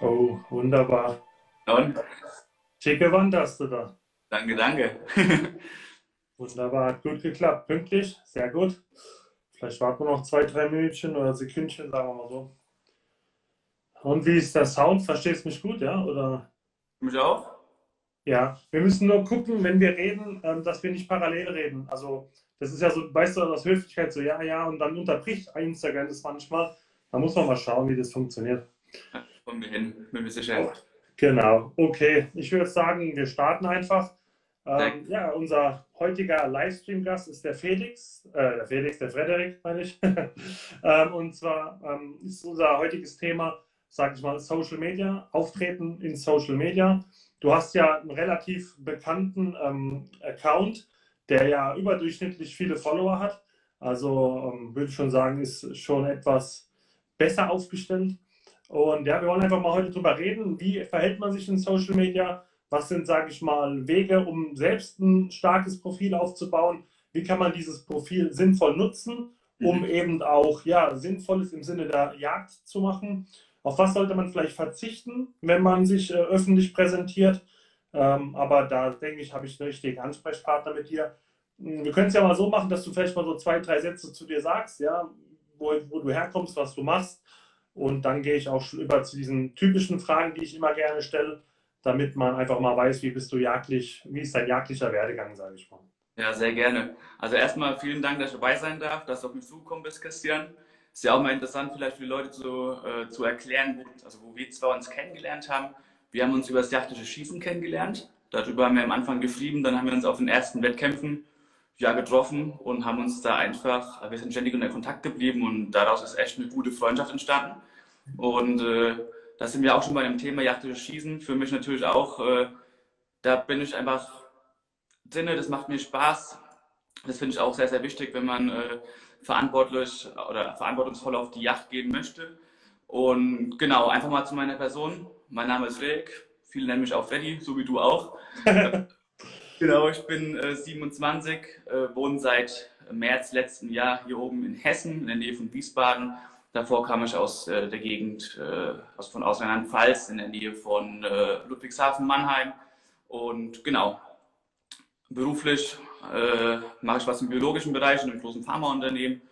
Oh, wunderbar. Und? Schicke Wand hast du da. Danke, danke. Wunderbar, hat gut geklappt. Pünktlich, sehr gut. Vielleicht warten wir noch zwei, drei Minütchen oder Sekündchen, sagen wir mal so. Und wie ist der Sound? Verstehst du mich gut, ja? Oder? Mich auch? Ja, wir müssen nur gucken, wenn wir reden, ähm, dass wir nicht parallel reden. Also, das ist ja so, weißt du, aus Höflichkeit so, ja, ja, und dann unterbricht Instagram das manchmal. Da muss man mal schauen, wie das funktioniert. Kommen wir hin, bin mir sicher. Genau, okay. Ich würde sagen, wir starten einfach. Ähm, ja, unser heutiger Livestream-Gast ist der Felix, äh, der Felix, der Frederik, meine ich. ähm, und zwar ähm, ist unser heutiges Thema, sage ich mal, Social Media, Auftreten in Social Media. Du hast ja einen relativ bekannten ähm, Account, der ja überdurchschnittlich viele Follower hat. Also ähm, würde ich schon sagen, ist schon etwas besser aufgestellt. Und ja, wir wollen einfach mal heute drüber reden, wie verhält man sich in Social Media, was sind, sage ich mal, Wege, um selbst ein starkes Profil aufzubauen, wie kann man dieses Profil sinnvoll nutzen, um Mhm. eben auch ja, Sinnvolles im Sinne der Jagd zu machen. Auf was sollte man vielleicht verzichten, wenn man sich äh, öffentlich präsentiert? Ähm, aber da denke ich, habe ich einen richtigen Ansprechpartner mit dir. Hm, Wir können es ja mal so machen, dass du vielleicht mal so zwei, drei Sätze zu dir sagst, ja, wo, wo du herkommst, was du machst. Und dann gehe ich auch schon über zu diesen typischen Fragen, die ich immer gerne stelle, damit man einfach mal weiß, wie bist du jagdlich, wie ist dein jagdlicher Werdegang, sage ich mal. Ja, sehr gerne. Also erstmal vielen Dank, dass ich dabei sein darf, dass du auf mich zugekommen bist, Christian. Ist ja auch mal interessant, vielleicht für die Leute zu, äh, zu erklären, wo, also wo wir zwei uns kennengelernt haben. Wir haben uns über das jagdliche Schießen kennengelernt. Darüber haben wir am Anfang geschrieben, dann haben wir uns auf den ersten Wettkämpfen ja, getroffen und haben uns da einfach, wir sind ständig in Kontakt geblieben und daraus ist echt eine gute Freundschaft entstanden. Und äh, da sind wir auch schon bei dem Thema jagdliches Schießen. Für mich natürlich auch, äh, da bin ich einfach drinne, das macht mir Spaß. Das finde ich auch sehr, sehr wichtig, wenn man äh, verantwortlich oder verantwortungsvoll auf die Yacht gehen möchte. Und genau, einfach mal zu meiner Person. Mein Name ist Rick. Viele nennen mich auch Freddy, so wie du auch. genau, ich bin äh, 27, äh, wohne seit März letzten Jahr hier oben in Hessen, in der Nähe von Wiesbaden. Davor kam ich aus äh, der Gegend äh, aus, von aus Rheinland-Pfalz, in der Nähe von äh, Ludwigshafen-Mannheim. Und genau, beruflich äh, mache ich was im biologischen Bereich in einem großen Pharmaunternehmen.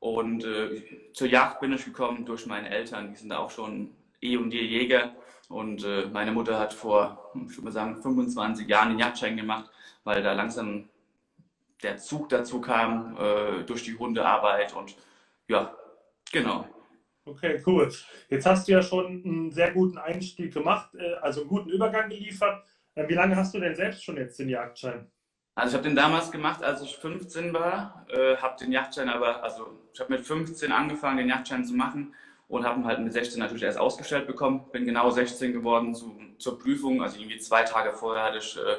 Und äh, zur Jagd bin ich gekommen durch meine Eltern. Die sind auch schon eh und je Jäger. Und äh, meine Mutter hat vor, ich würde mal sagen, 25 Jahren den Jagdschein gemacht, weil da langsam der Zug dazu kam äh, durch die Hundearbeit. Und ja, genau. Okay, cool. Jetzt hast du ja schon einen sehr guten Einstieg gemacht, äh, also einen guten Übergang geliefert. Äh, Wie lange hast du denn selbst schon jetzt den Jagdschein? Also ich habe den damals gemacht, als ich 15 war, äh, habe den Yachtschein aber, also ich habe mit 15 angefangen, den Yachtschein zu machen und habe ihn halt mit 16 natürlich erst ausgestellt bekommen. Bin genau 16 geworden zu, zur Prüfung, also irgendwie zwei Tage vorher hatte ich äh,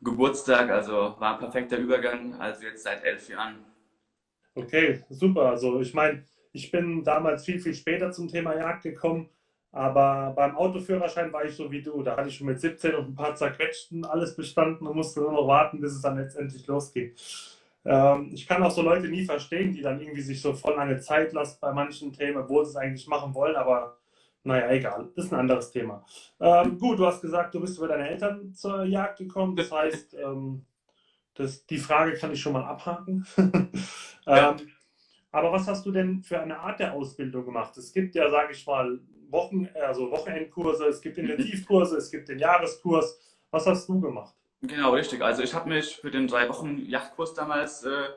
Geburtstag, also war ein perfekter Übergang, also jetzt seit elf Jahren. Okay, super. Also ich meine, ich bin damals viel, viel später zum Thema Jagd gekommen, aber beim Autoführerschein war ich so wie du. Da hatte ich schon mit 17 und ein paar zerquetschten alles bestanden und musste nur noch warten, bis es dann letztendlich losging. Ähm, ich kann auch so Leute nie verstehen, die dann irgendwie sich so voll lange Zeit lassen bei manchen Themen, obwohl sie es eigentlich machen wollen, aber naja, egal. Das ist ein anderes Thema. Ähm, gut, du hast gesagt, du bist über deine Eltern zur Jagd gekommen. Das heißt, ähm, das, die Frage kann ich schon mal abhaken. Ja. ähm, aber was hast du denn für eine Art der Ausbildung gemacht? Es gibt ja, sage ich mal, Wochen, also Wochenendkurse, es gibt Intensivkurse, es gibt den Jahreskurs. Was hast du gemacht? Genau, richtig. Also ich habe mich für den drei Wochen Yachtkurs damals äh,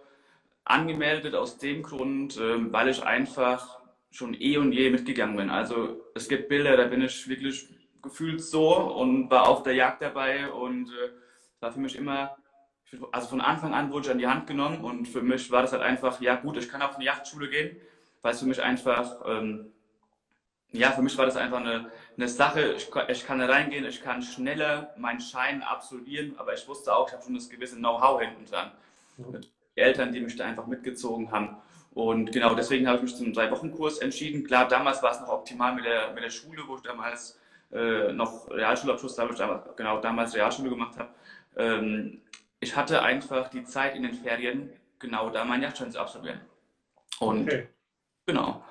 angemeldet aus dem Grund, ähm, weil ich einfach schon eh und je mitgegangen bin. Also es gibt Bilder, da bin ich wirklich gefühlt so und war auf der Jagd dabei und äh, war für mich immer, also von Anfang an wurde ich an die Hand genommen und für mich war das halt einfach, ja gut, ich kann auf eine Yachtschule gehen, weil es für mich einfach, ähm, ja, für mich war das einfach eine, eine Sache, ich, kann- ich kann da reingehen, ich kann schneller meinen Schein absolvieren, aber ich wusste auch, ich habe schon das gewisse Know-how hinten dran. Die Eltern, die mich da einfach mitgezogen haben. Und genau deswegen habe ich mich zum Drei-Wochen-Kurs entschieden. Klar, damals war es noch optimal mit der, mit der Schule, wo ich damals äh, noch Realschulabschluss, da ich damals, genau damals Realschule gemacht habe. Ähm, ich hatte einfach die Zeit in den Ferien, genau da meinen Yachtschein zu absolvieren. Und okay. genau.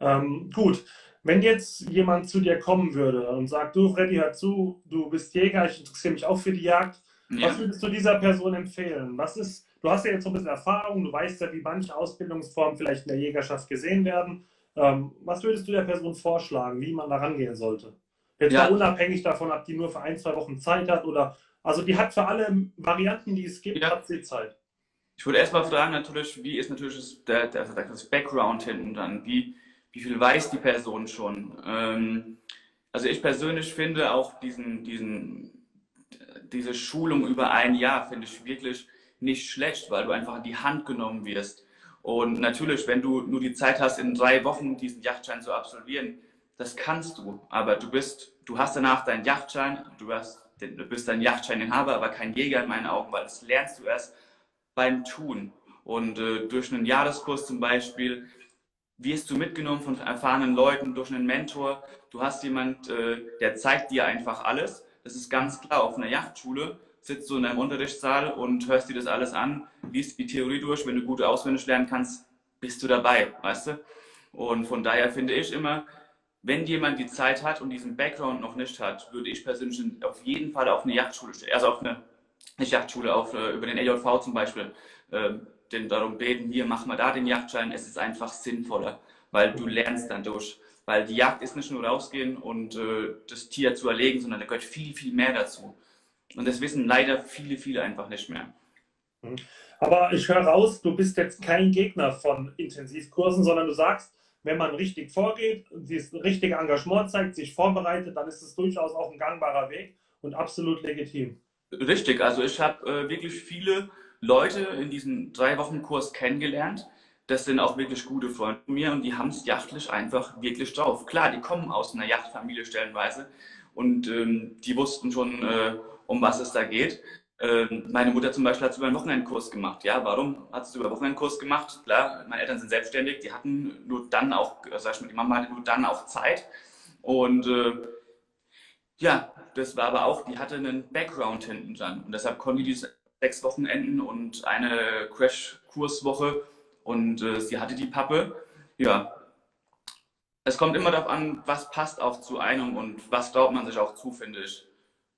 Ähm, gut, wenn jetzt jemand zu dir kommen würde und sagt, du Freddy, hör zu, du bist Jäger, ich interessiere mich auch für die Jagd, ja. was würdest du dieser Person empfehlen? Was ist, du hast ja jetzt so ein bisschen Erfahrung, du weißt ja, wie manche Ausbildungsformen vielleicht in der Jägerschaft gesehen werden. Ähm, was würdest du der Person vorschlagen, wie man da rangehen sollte? Jetzt ja. unabhängig davon, ob die nur für ein, zwei Wochen Zeit hat oder, also die hat für alle Varianten, die es gibt, ja. hat sie Zeit. Ich würde erstmal fragen, natürlich, wie ist natürlich das, der, der, das Background hinten dann? Wie, wie viel weiß die Person schon? Ähm, also ich persönlich finde auch diesen, diesen, diese Schulung über ein Jahr finde ich wirklich nicht schlecht, weil du einfach in die Hand genommen wirst. Und natürlich, wenn du nur die Zeit hast, in drei Wochen diesen Yachtschein zu absolvieren, das kannst du. Aber du bist, du hast danach deinen Yachtschein, du, hast, du bist ein Yachtscheininhaber, aber kein Jäger in meinen Augen, weil das lernst du erst beim Tun. Und äh, durch einen Jahreskurs zum Beispiel wirst du mitgenommen von erfahrenen Leuten, durch einen Mentor. Du hast jemand, äh, der zeigt dir einfach alles. Das ist ganz klar. Auf einer Yachtschule sitzt du in deinem Unterrichtssaal und hörst dir das alles an, liest die Theorie durch. Wenn du gut auswendig lernen kannst, bist du dabei, weißt du? Und von daher finde ich immer, wenn jemand die Zeit hat und diesen Background noch nicht hat, würde ich persönlich auf jeden Fall auf eine Yachtschule, also auf eine nicht Yachtschule, auf, äh, über den LJV zum Beispiel, äh, denn darum beten, hier machen wir da den Jagdschein, es ist einfach sinnvoller, weil du lernst dann durch. Weil die Jagd ist nicht nur rausgehen und äh, das Tier zu erlegen, sondern da gehört viel, viel mehr dazu. Und das wissen leider viele, viele einfach nicht mehr. Mhm. Aber ich höre raus, du bist jetzt kein Gegner von Intensivkursen, sondern du sagst, wenn man richtig vorgeht, das richtige Engagement zeigt, sich vorbereitet, dann ist es durchaus auch ein gangbarer Weg und absolut legitim. Richtig, also ich habe äh, wirklich viele Leute in diesem drei Wochen Kurs kennengelernt. Das sind auch wirklich gute Freunde von mir und die haben es jachtlich einfach wirklich drauf. Klar, die kommen aus einer Yachtfamilie stellenweise und ähm, die wussten schon, äh, um was es da geht. Ähm, meine Mutter zum Beispiel hat es über einen Wochenendkurs gemacht. Ja, warum hat es über einen Wochenendkurs gemacht? Klar, meine Eltern sind selbstständig, die hatten nur dann auch, äh, sag ich mal, die Mama hatte nur dann auch Zeit. Und äh, ja, das war aber auch, die hatte einen Background hinten dran. Und deshalb konnte die diese sechs Wochenenden und eine Crash-Kurswoche und äh, sie hatte die Pappe. Ja, es kommt immer darauf an, was passt auch zu einem und was glaubt man sich auch zu, finde ich.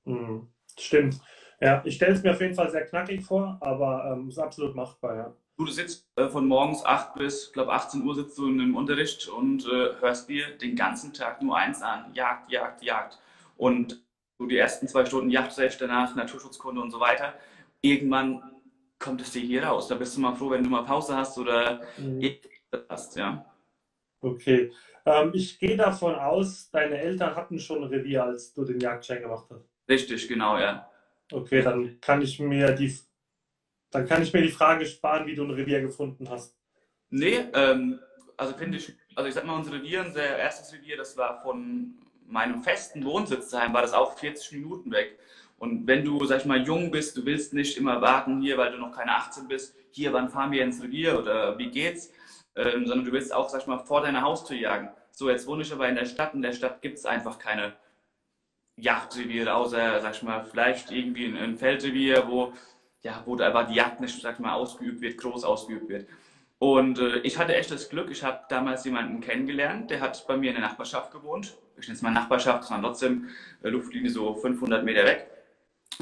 Mhm. Stimmt. Ja, ich stelle es mir auf jeden Fall sehr knackig vor, aber ähm, ist absolut machbar, ja. Du, sitzt äh, von morgens 8 bis, glaube 18 Uhr sitzt du in einem Unterricht und äh, hörst dir den ganzen Tag nur eins an. Jagd, Jagd, Jagd. Und so die ersten zwei Stunden Jagdrecht, danach Naturschutzkunde und so weiter. Irgendwann kommt es dir hier raus. Da bist du mal froh, wenn du mal Pause hast oder mhm. hast, ja. Okay. Ähm, ich gehe davon aus, deine Eltern hatten schon ein Revier, als du den Jagdschein gemacht hast. Richtig, genau, ja. Okay, dann kann ich mir die, dann kann ich mir die Frage sparen, wie du ein Revier gefunden hast. Nee, ähm, also finde ich, also ich sag mal, unser Revier, unser erstes Revier, das war von meinem festen Wohnsitz daheim war das auch 40 Minuten weg. Und wenn du, sag ich mal, jung bist, du willst nicht immer warten hier, weil du noch keine 18 bist, hier, wann fahren wir ins Revier oder wie geht's, ähm, sondern du willst auch, sag ich mal, vor deiner Haustür jagen. So, jetzt wohne ich aber in der Stadt. In der Stadt gibt es einfach keine Jagdreviere, außer, sag ich mal, vielleicht irgendwie ein, ein Feldrevier, wo, ja, wo einfach die Jagd nicht, sag ich mal, ausgeübt wird, groß ausgeübt wird. Und äh, ich hatte echt das Glück, ich habe damals jemanden kennengelernt, der hat bei mir in der Nachbarschaft gewohnt ich nenne es mal Nachbarschaft, waren trotzdem äh, Luftlinie so 500 Meter weg.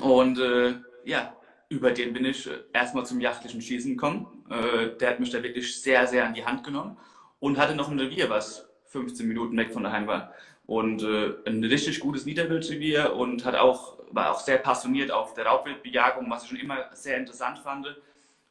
Und äh, ja, über den bin ich äh, erstmal zum jachtlichen Schießen gekommen. Äh, der hat mich da wirklich sehr, sehr an die Hand genommen und hatte noch ein Revier, was 15 Minuten weg von daheim war. Und äh, ein richtig gutes Niederwildrevier und hat auch, war auch sehr passioniert auf der Raubwildbejagung, was ich schon immer sehr interessant fand.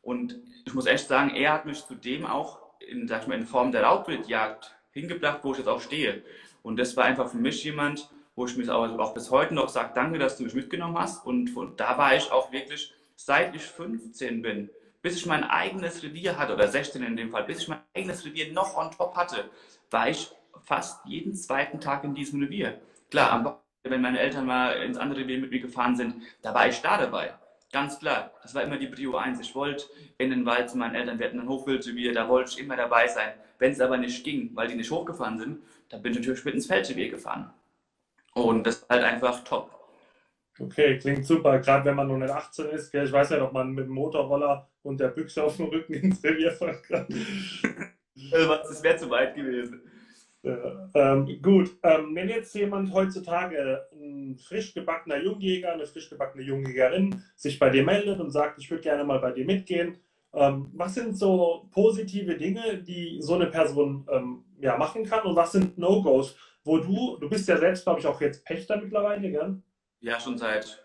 Und ich muss echt sagen, er hat mich zudem auch in, sag ich mal, in Form der Raubwildjagd hingebracht, wo ich jetzt auch stehe. Und das war einfach für mich jemand, wo ich mich auch, auch bis heute noch sage, danke, dass du mich mitgenommen hast. Und von, da war ich auch wirklich, seit ich 15 bin, bis ich mein eigenes Revier hatte, oder 16 in dem Fall, bis ich mein eigenes Revier noch on top hatte, war ich fast jeden zweiten Tag in diesem Revier. Klar, wenn meine Eltern mal ins andere Revier mit mir gefahren sind, da war ich da dabei. Ganz klar, das war immer die Prio 1. Ich wollte in den Wald zu meinen Eltern, wir hatten ein Hochwildrevier, da wollte ich immer dabei sein. Wenn es aber nicht ging, weil die nicht hochgefahren sind, dann bin ich natürlich mit ins Feldrevier gefahren. Und das ist halt einfach top. Okay, klingt super. Gerade wenn man noch nicht 18 ist. Gell? Ich weiß ja, ob man mit dem Motorroller und der Büchse auf dem Rücken ins Revier fahren kann. Also, das wäre zu weit gewesen. Ja, ähm, gut, ähm, wenn jetzt jemand heutzutage, ein frisch gebackener Jungjäger, eine frisch gebackene Jungjägerin, sich bei dir meldet und sagt, ich würde gerne mal bei dir mitgehen, ähm, was sind so positive Dinge, die so eine Person ähm, ja, machen kann und was sind No-Gos, wo du, du bist ja selbst, glaube ich, auch jetzt Pächter mittlerweile, gell? Ja, schon seit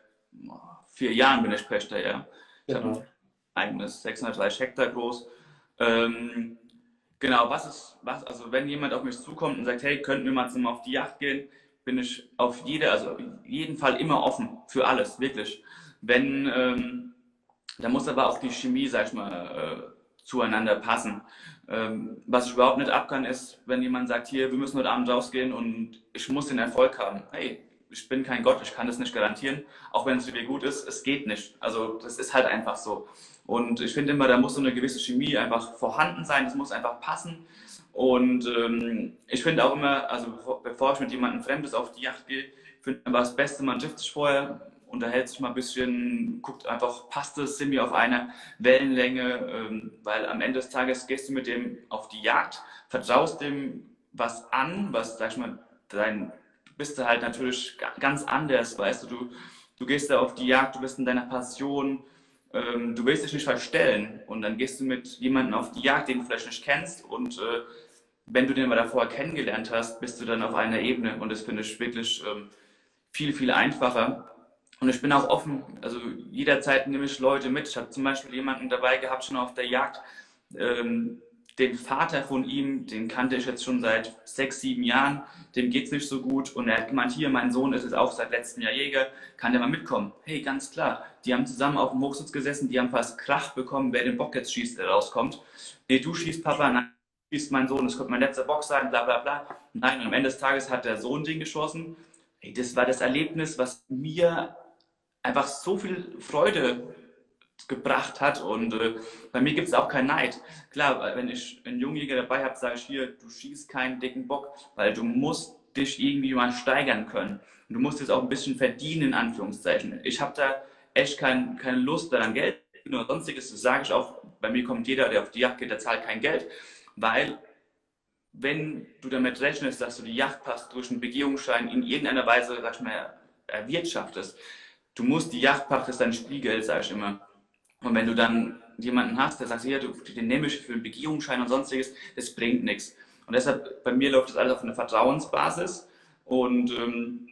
vier Jahren bin ich Pächter, ja. Ich Genau. habe ein eigenes 630 Hektar groß. Ähm, genau, was ist, was, also wenn jemand auf mich zukommt und sagt, hey, könnten wir mal zusammen auf die Yacht gehen, bin ich auf jede, also jeden Fall immer offen für alles, wirklich. Wenn, ähm, da muss aber auch die Chemie, sag ich mal, äh, zueinander passen. Ähm, was ich überhaupt nicht ab kann, ist, wenn jemand sagt, hier, wir müssen heute Abend rausgehen und ich muss den Erfolg haben. Hey, ich bin kein Gott, ich kann das nicht garantieren, auch wenn es für dir gut ist, es geht nicht. Also das ist halt einfach so. Und ich finde immer, da muss so eine gewisse Chemie einfach vorhanden sein, es muss einfach passen. Und ähm, ich finde auch immer, also bevor, bevor ich mit jemandem Fremdes auf die Yacht gehe, finde ich einfach das Beste, man trifft sich vorher, unterhält sich mal ein bisschen, guckt einfach, passt es, sind wir auf einer Wellenlänge, ähm, weil am Ende des Tages gehst du mit dem auf die Jagd, vertraust dem was an, was, sag ich mal, dein, bist du halt natürlich ga- ganz anders, weißt du, du, du gehst da auf die Jagd, du bist in deiner Passion, ähm, du willst dich nicht verstellen und dann gehst du mit jemandem auf die Jagd, den du vielleicht nicht kennst und äh, wenn du den mal davor kennengelernt hast, bist du dann auf einer Ebene und das finde ich wirklich ähm, viel, viel einfacher. Und ich bin auch offen, also jederzeit nehme ich Leute mit. Ich habe zum Beispiel jemanden dabei gehabt, schon auf der Jagd, ähm, den Vater von ihm, den kannte ich jetzt schon seit sechs, sieben Jahren, dem geht's nicht so gut und er hat gemeint, hier, mein Sohn ist jetzt auch seit letztem Jahr Jäger, kann der mal mitkommen? Hey, ganz klar, die haben zusammen auf dem Hochsitz gesessen, die haben fast Krach bekommen, wer den Bock jetzt schießt, der rauskommt. Nee, du schießt, Papa, nein, du schießt mein Sohn, das könnte mein letzter Bock sein, bla bla bla. Nein, und am Ende des Tages hat der Sohn den geschossen. Hey, das war das Erlebnis, was mir einfach so viel Freude gebracht hat und äh, bei mir gibt es auch keinen Neid. Klar, wenn ich einen Jungjäger dabei habe, sage ich hier, du schießt keinen dicken Bock, weil du musst dich irgendwie mal steigern können. Und du musst jetzt auch ein bisschen verdienen, in Anführungszeichen. Ich habe da echt kein, keine Lust daran, Geld oder sonstiges. Das sage ich auch, bei mir kommt jeder, der auf die Jagd geht, der zahlt kein Geld, weil wenn du damit rechnest, dass du die Yachtpass durch einen Begehungsschein in irgendeiner Weise, sag ich mal, erwirtschaftest, du musst die Yachtpacht ist dein Spielgeld, sag ich immer. Und wenn du dann jemanden hast, der sagt, ja, du, den nehme ich für einen Begehungsschein und sonstiges, das bringt nichts. Und deshalb, bei mir läuft das alles auf einer Vertrauensbasis und ähm,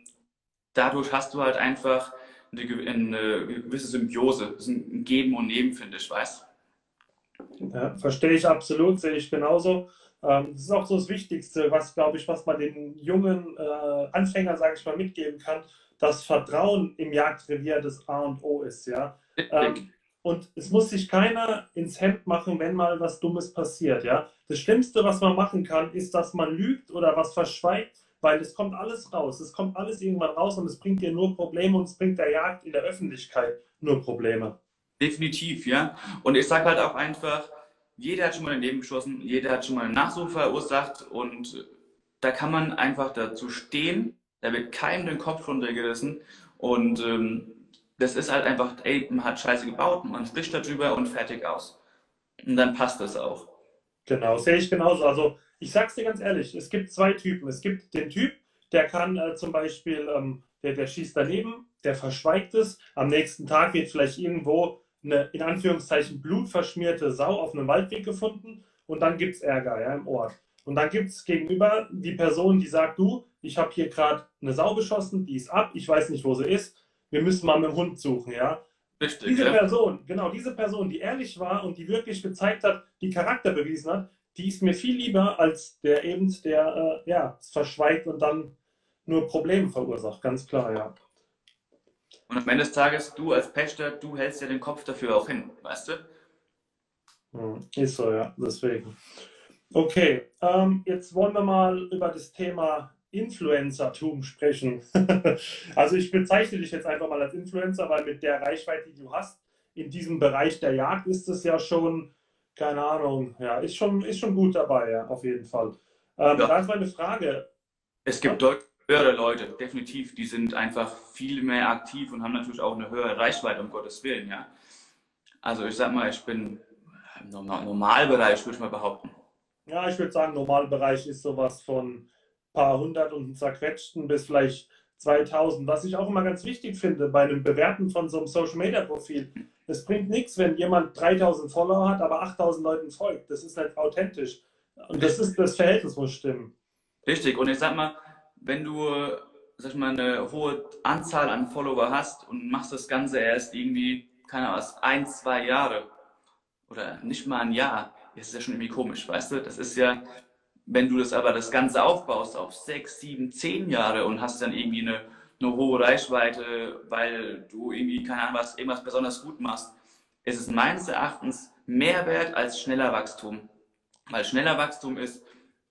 dadurch hast du halt einfach eine, eine gewisse Symbiose. Das ist ein Geben und Nehmen, finde ich, weißt Ja, verstehe ich absolut, sehe ich genauso. Ähm, das ist auch so das Wichtigste, was, glaube ich, was man den jungen äh, Anfängern, sage ich mal, mitgeben kann, dass Vertrauen im Jagdrevier das A und O ist, ja. Ähm, und es muss sich keiner ins Hemd machen, wenn mal was Dummes passiert, ja. Das Schlimmste, was man machen kann, ist, dass man lügt oder was verschweigt, weil es kommt alles raus. Es kommt alles irgendwann raus und es bringt dir nur Probleme und es bringt der Jagd in der Öffentlichkeit nur Probleme. Definitiv, ja. Und ich sage halt auch einfach, jeder hat schon mal ein Leben geschossen, jeder hat schon mal einen Nachsuch verursacht und da kann man einfach dazu stehen, da wird keinem den Kopf runtergerissen und ähm, das ist halt einfach, ey, man hat Scheiße gebaut, man spricht darüber und fertig aus. Und dann passt das auch. Genau, sehe ich genauso. Also ich sag's dir ganz ehrlich, es gibt zwei Typen. Es gibt den Typ, der kann äh, zum Beispiel, ähm, der, der schießt daneben, der verschweigt es. Am nächsten Tag wird vielleicht irgendwo eine in Anführungszeichen blutverschmierte Sau auf einem Waldweg gefunden und dann gibt's Ärger ja, im Ort. Und dann gibt's gegenüber die Person, die sagt, du, ich habe hier gerade eine Sau beschossen, die ist ab, ich weiß nicht, wo sie ist, wir müssen mal mit dem Hund suchen, ja. Richtig, Diese ja. Person, genau, diese Person, die ehrlich war und die wirklich gezeigt hat, die Charakter bewiesen hat, die ist mir viel lieber als der eben, der äh, ja, es verschweigt und dann nur Probleme verursacht, ganz klar, ja. Und am Ende des Tages, du als Pächter, du hältst ja den Kopf dafür auch hin, weißt du? Hm, Ist so, ja, deswegen. Okay, ähm, jetzt wollen wir mal über das Thema Influencertum sprechen. Also ich bezeichne dich jetzt einfach mal als Influencer, weil mit der Reichweite, die du hast, in diesem Bereich der Jagd ist es ja schon, keine Ahnung, ja, ist schon, ist schon gut dabei, ja, auf jeden Fall. Ähm, Ja. Da ist meine Frage, Es gibt Leute, höhere Leute, definitiv, die sind einfach viel mehr aktiv und haben natürlich auch eine höhere Reichweite, um Gottes Willen, ja. Also ich sag mal, ich bin im Normalbereich, würde ich mal behaupten. Ja, ich würde sagen, Normalbereich ist sowas von paar hundert und zerquetschten bis vielleicht 2000. Was ich auch immer ganz wichtig finde bei einem Bewerten von so einem Social Media Profil, es bringt nichts, wenn jemand 3000 Follower hat, aber 8000 Leuten folgt. Das ist nicht authentisch. Und das ist das Verhältnis muss stimmen. Richtig. Und ich sag mal, wenn du sag ich mal, eine hohe Anzahl an Follower hast und machst das Ganze erst irgendwie, keine Ahnung, ein, zwei Jahre oder nicht mal ein Jahr, ist ja schon irgendwie komisch, weißt du? Das ist ja, wenn du das aber das Ganze aufbaust auf sechs, sieben, zehn Jahre und hast dann irgendwie eine, eine hohe Reichweite, weil du irgendwie, keine Ahnung, was, irgendwas besonders gut machst, ist es meines Erachtens mehr wert als schneller Wachstum. Weil schneller Wachstum ist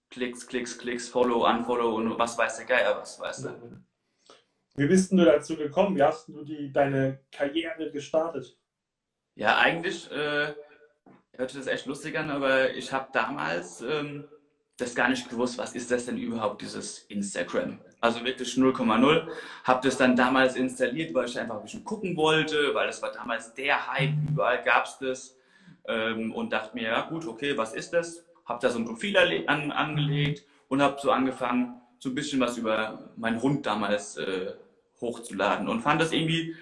Klicks, Klicks, Klicks, Follow, Unfollow und was weiß der Geier was, weißt du. Wie bist du dazu gekommen? Wie hast du die, deine Karriere gestartet? Ja, eigentlich äh, hört sich das echt lustig an, aber ich habe damals ähm, das gar nicht gewusst, was ist das denn überhaupt, dieses Instagram. Also wirklich 0,0. Habe das dann damals installiert, weil ich einfach ein bisschen gucken wollte, weil das war damals der Hype, überall gab es das. Ähm, und dachte mir, ja gut, okay, was ist das? Habe da so ein Profil an, angelegt und habe so angefangen, so ein bisschen was über meinen Hund damals äh, hochzuladen und fand das irgendwie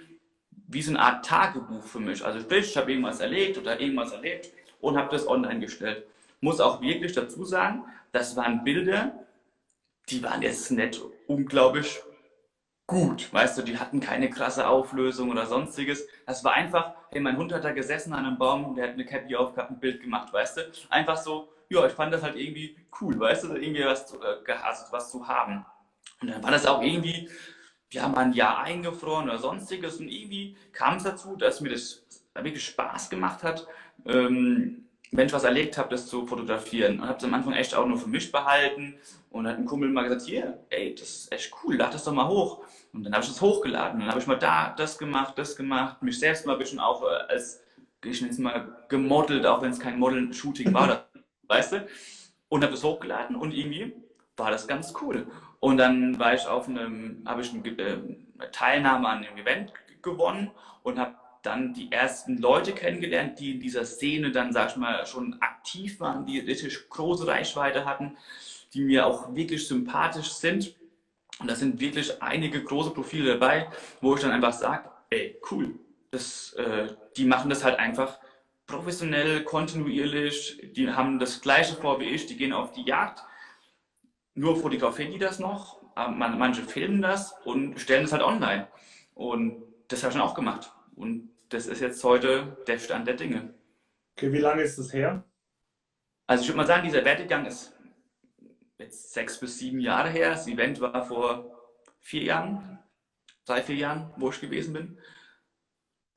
wie so eine Art Tagebuch für mich. Also sprich, ich habe irgendwas erlebt oder irgendwas erlebt und habe das online gestellt. Muss auch wirklich dazu sagen, das waren Bilder, die waren jetzt nicht unglaublich gut. Weißt du, die hatten keine krasse Auflösung oder sonstiges. Das war einfach, hey, mein Hund hat da gesessen an einem Baum, der hat eine Cappy aufgehabt, ein Bild gemacht, weißt du? Einfach so, ja, ich fand das halt irgendwie cool, weißt du, irgendwie was, äh, gehasst, was zu haben. Und dann war das auch irgendwie, ja, mal ein Jahr eingefroren oder sonstiges und irgendwie kam es dazu, dass mir das wirklich Spaß gemacht hat, ähm, wenn ich was erlebt habe, das zu fotografieren. Und habe es am Anfang echt auch nur für mich behalten. Und hat ein Kumpel mal gesagt, hier, ey, das ist echt cool, lad das doch mal hoch. Und dann habe ich das hochgeladen. Dann habe ich mal da das gemacht, das gemacht, mich selbst mal ein bisschen auch äh, als, ich nenne es mal, gemodelt, auch wenn es kein Model-Shooting war, weißt du? Und habe das hochgeladen und irgendwie war das ganz cool. Und dann war ich auf einem, habe ich eine, äh, Teilnahme an einem Event gewonnen und habe dann die ersten Leute kennengelernt, die in dieser Szene dann, sag ich mal, schon aktiv waren, die richtig große Reichweite hatten, die mir auch wirklich sympathisch sind. Und da sind wirklich einige große Profile dabei, wo ich dann einfach sage, ey, cool, das, äh, die machen das halt einfach professionell, kontinuierlich, die haben das gleiche vor wie ich, die gehen auf die Jagd. Nur fotografieren die das noch, manche filmen das und stellen es halt online. Und das habe ich dann auch gemacht. Und das ist jetzt heute der Stand der Dinge. Okay, wie lange ist das her? Also ich würde mal sagen, dieser Werdegang ist jetzt sechs bis sieben Jahre her. Das Event war vor vier Jahren, drei, vier Jahren, wo ich gewesen bin.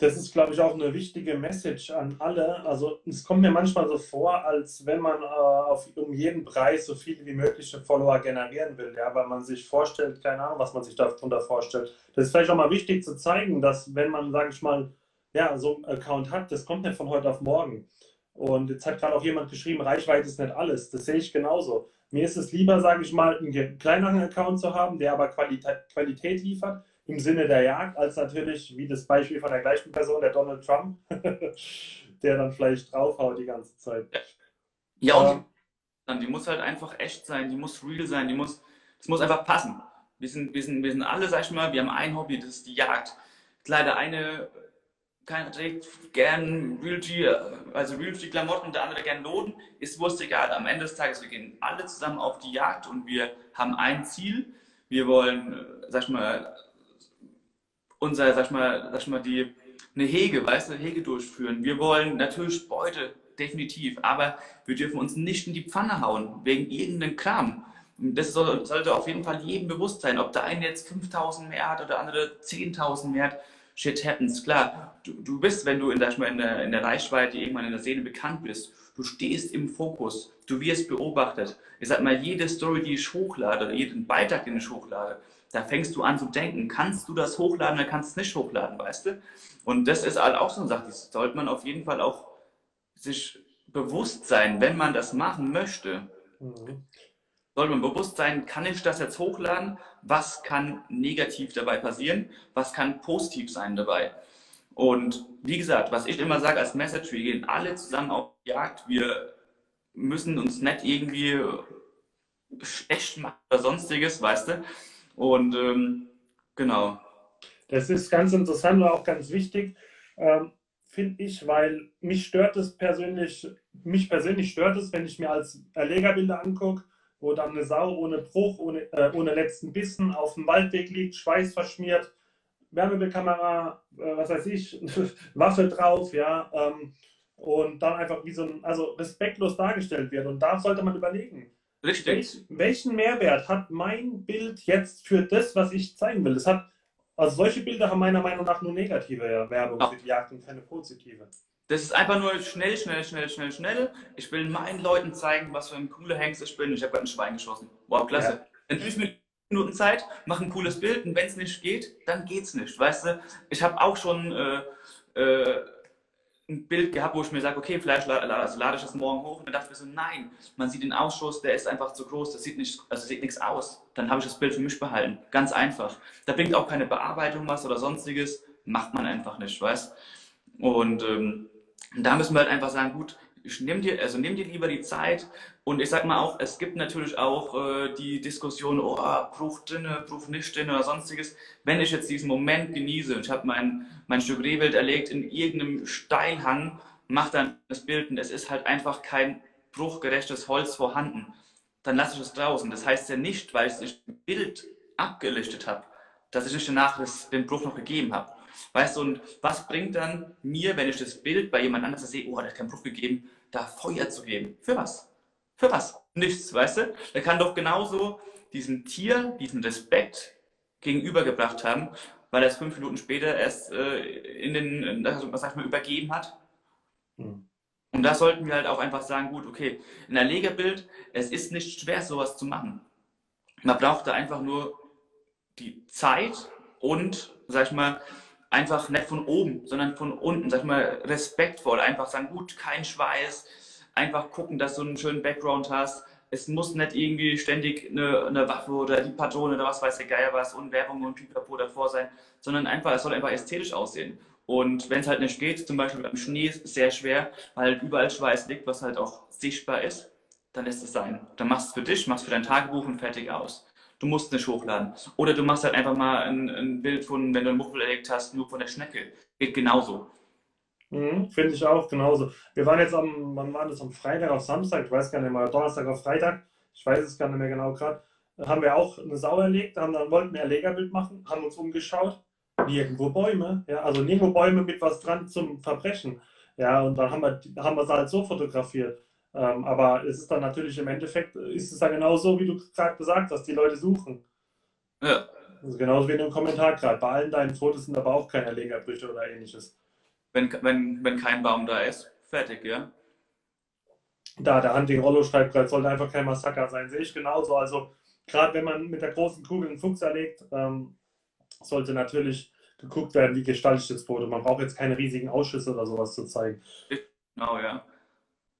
Das ist, glaube ich, auch eine wichtige Message an alle. Also es kommt mir manchmal so vor, als wenn man äh, auf, um jeden Preis so viele wie mögliche Follower generieren will, ja, weil man sich vorstellt, keine Ahnung, was man sich darunter vorstellt. Das ist vielleicht auch mal wichtig zu zeigen, dass wenn man, sage ich mal, ja, so einen Account hat, das kommt nicht von heute auf morgen. Und jetzt hat gerade auch jemand geschrieben, Reichweite ist nicht alles. Das sehe ich genauso. Mir ist es lieber, sage ich mal, einen kleineren Account zu haben, der aber Qualität, Qualität liefert, im Sinne der Jagd, als natürlich, wie das Beispiel von der gleichen Person, der Donald Trump, der dann vielleicht draufhaut die ganze Zeit. Ja, und ähm, die, die muss halt einfach echt sein, die muss real sein, die muss, das muss einfach passen. Wir sind, wir, sind, wir sind alle, sag ich mal, wir haben ein Hobby, das ist die Jagd. Klar, der eine keiner trägt gern Realty, also Realty-Klamotten, der andere gern Loden, ist wurscht egal. Am Ende des Tages, wir gehen alle zusammen auf die Jagd und wir haben ein Ziel. Wir wollen, sag ich mal, unser, sag ich mal, sag ich mal, die, eine Hege, weißt du, Hege durchführen. Wir wollen natürlich Beute, definitiv, aber wir dürfen uns nicht in die Pfanne hauen, wegen irgendeinem Kram. Das sollte auf jeden Fall jedem bewusst sein, ob der eine jetzt 5000 mehr hat oder der andere 10.000 mehr hat shit happens. Klar, du, du bist, wenn du in der, in, der, in der Reichweite irgendwann in der Szene bekannt bist, du stehst im Fokus, du wirst beobachtet. Ich sag mal, jede Story, die ich hochlade oder jeden Beitrag, den ich hochlade, da fängst du an zu denken, kannst du das hochladen oder kannst du es nicht hochladen, weißt du? Und das ist halt auch so eine Sache, das sollte man auf jeden Fall auch sich bewusst sein, wenn man das machen möchte. Mhm. sollte man bewusst sein, kann ich das jetzt hochladen? Was kann negativ dabei passieren? Was kann positiv sein dabei? Und wie gesagt, was ich immer sage als Message, wir gehen alle zusammen auf Jagd, wir müssen uns nicht irgendwie schlecht machen oder sonstiges, weißt du? Und ähm, genau. Das ist ganz interessant und auch ganz wichtig, ähm, finde ich, weil mich stört es persönlich, mich persönlich stört es, wenn ich mir als Erlegerbilder angucke, wo dann eine Sau ohne Bruch, ohne, äh, ohne letzten Bissen auf dem Waldweg liegt, Schweiß verschmiert, Wärmebildkamera, äh, was weiß ich, Waffe drauf, ja, ähm, und dann einfach wie so ein, also respektlos dargestellt wird. Und da sollte man überlegen, Richtig. welch, welchen Mehrwert hat mein Bild jetzt für das, was ich zeigen will? Das hat, also solche Bilder haben meiner Meinung nach nur negative Werbung Ja. für die Jagd und keine positive. Das ist einfach nur schnell, schnell, schnell, schnell, schnell. Ich will meinen Leuten zeigen, was für ein cooler Hengst ich bin. Ich habe gerade ein Schwein geschossen. Wow, klasse. Dann fünf Minuten Zeit, mach ein cooles Bild und wenn es nicht geht, dann geht's nicht. Weißt du, ich habe auch schon äh, äh, ein Bild gehabt, wo ich mir sage, okay, vielleicht la- la- also lade ich das morgen hoch und dann dachte ich mir so, nein, man sieht den Ausschuss, der ist einfach zu groß, das sieht nicht, also sieht nichts aus. Dann habe ich das Bild für mich behalten. Ganz einfach. Da bringt auch keine Bearbeitung was oder sonstiges, macht man einfach nicht, weißt Und ähm, da müssen wir halt einfach sagen, gut, ich nimm dir, also nimm dir lieber die Zeit und ich sag mal auch, es gibt natürlich auch äh, die Diskussion, oh, Bruch drinne, Bruch nicht drinne oder sonstiges. Wenn ich jetzt diesen Moment genieße und ich habe mein, mein Stück Rehwild erlegt in irgendeinem Steilhang, mach dann das Bild und es ist halt einfach kein bruchgerechtes Holz vorhanden, dann lasse ich es draußen. Das heißt ja nicht, weil ich das Bild abgelichtet habe, dass ich nicht danach das, den Bruch noch gegeben habe. Weißt du, und was bringt dann mir, wenn ich das Bild bei jemand anderem sehe, oh, der hat keinen Bruch gegeben, da Feuer zu geben? Für was? Für was? Nichts, weißt du? Der kann doch genauso diesem Tier, diesen Respekt gegenübergebracht haben, weil er es fünf Minuten später erst äh, in den, also, was sag ich mal, übergeben hat. Hm. Und da sollten wir halt auch einfach sagen, gut, okay, ein Erlegerbild, es ist nicht schwer, sowas zu machen. Man braucht da einfach nur die Zeit und, sag ich mal, einfach nicht von oben, sondern von unten, sag ich mal, respektvoll. Einfach sagen, gut, kein Schweiß, einfach gucken, dass du einen schönen Background hast. Es muss nicht irgendwie ständig eine, eine Waffe oder die Patrone oder was weiß der Geier was und Werbung und Pipapo davor sein, sondern einfach, es soll einfach ästhetisch aussehen. Und wenn es halt nicht geht, zum Beispiel beim Schnee ist sehr schwer, weil halt überall Schweiß liegt, was halt auch sichtbar ist, dann lässt es sein. Dann machst du es für dich, machst für dein Tagebuch und fertig aus. Du musst nicht hochladen. Oder du machst halt einfach mal ein, ein Bild von, wenn du ein Muffel erlegt hast, nur von der Schnecke. Geht genauso. Mhm, Finde ich auch genauso. Wir waren jetzt am, wann war das, am Freitag auf Samstag, ich weiß gar nicht mehr, Donnerstag auf Freitag, ich weiß es gar nicht mehr genau gerade, haben wir auch eine Sau erlegt, haben dann wollten ein Erlegerbild machen, haben uns umgeschaut, nirgendwo Bäume, ja, also nirgendwo Bäume mit was dran zum Verbrechen, ja, und dann haben wir, haben wir es halt so fotografiert. Ähm, aber es ist dann natürlich im Endeffekt, ist es dann genauso, wie du gerade gesagt hast, die Leute suchen. Ja. Also genauso wie in dem Kommentar gerade. Bei allen deinen Fotos sind aber auch keine Erlegerbrüche oder ähnliches. Wenn, wenn, wenn kein Baum da ist, fertig, ja. Da, der Hunting Rollo schreibt gerade, sollte einfach kein Massaker sein. Sehe ich genauso. Also, gerade wenn man mit der großen Kugel einen Fuchs erlegt, ähm, sollte natürlich geguckt werden, wie gestalte ich das Foto. Man braucht jetzt keine riesigen Ausschüsse oder sowas zu zeigen. Genau, ja.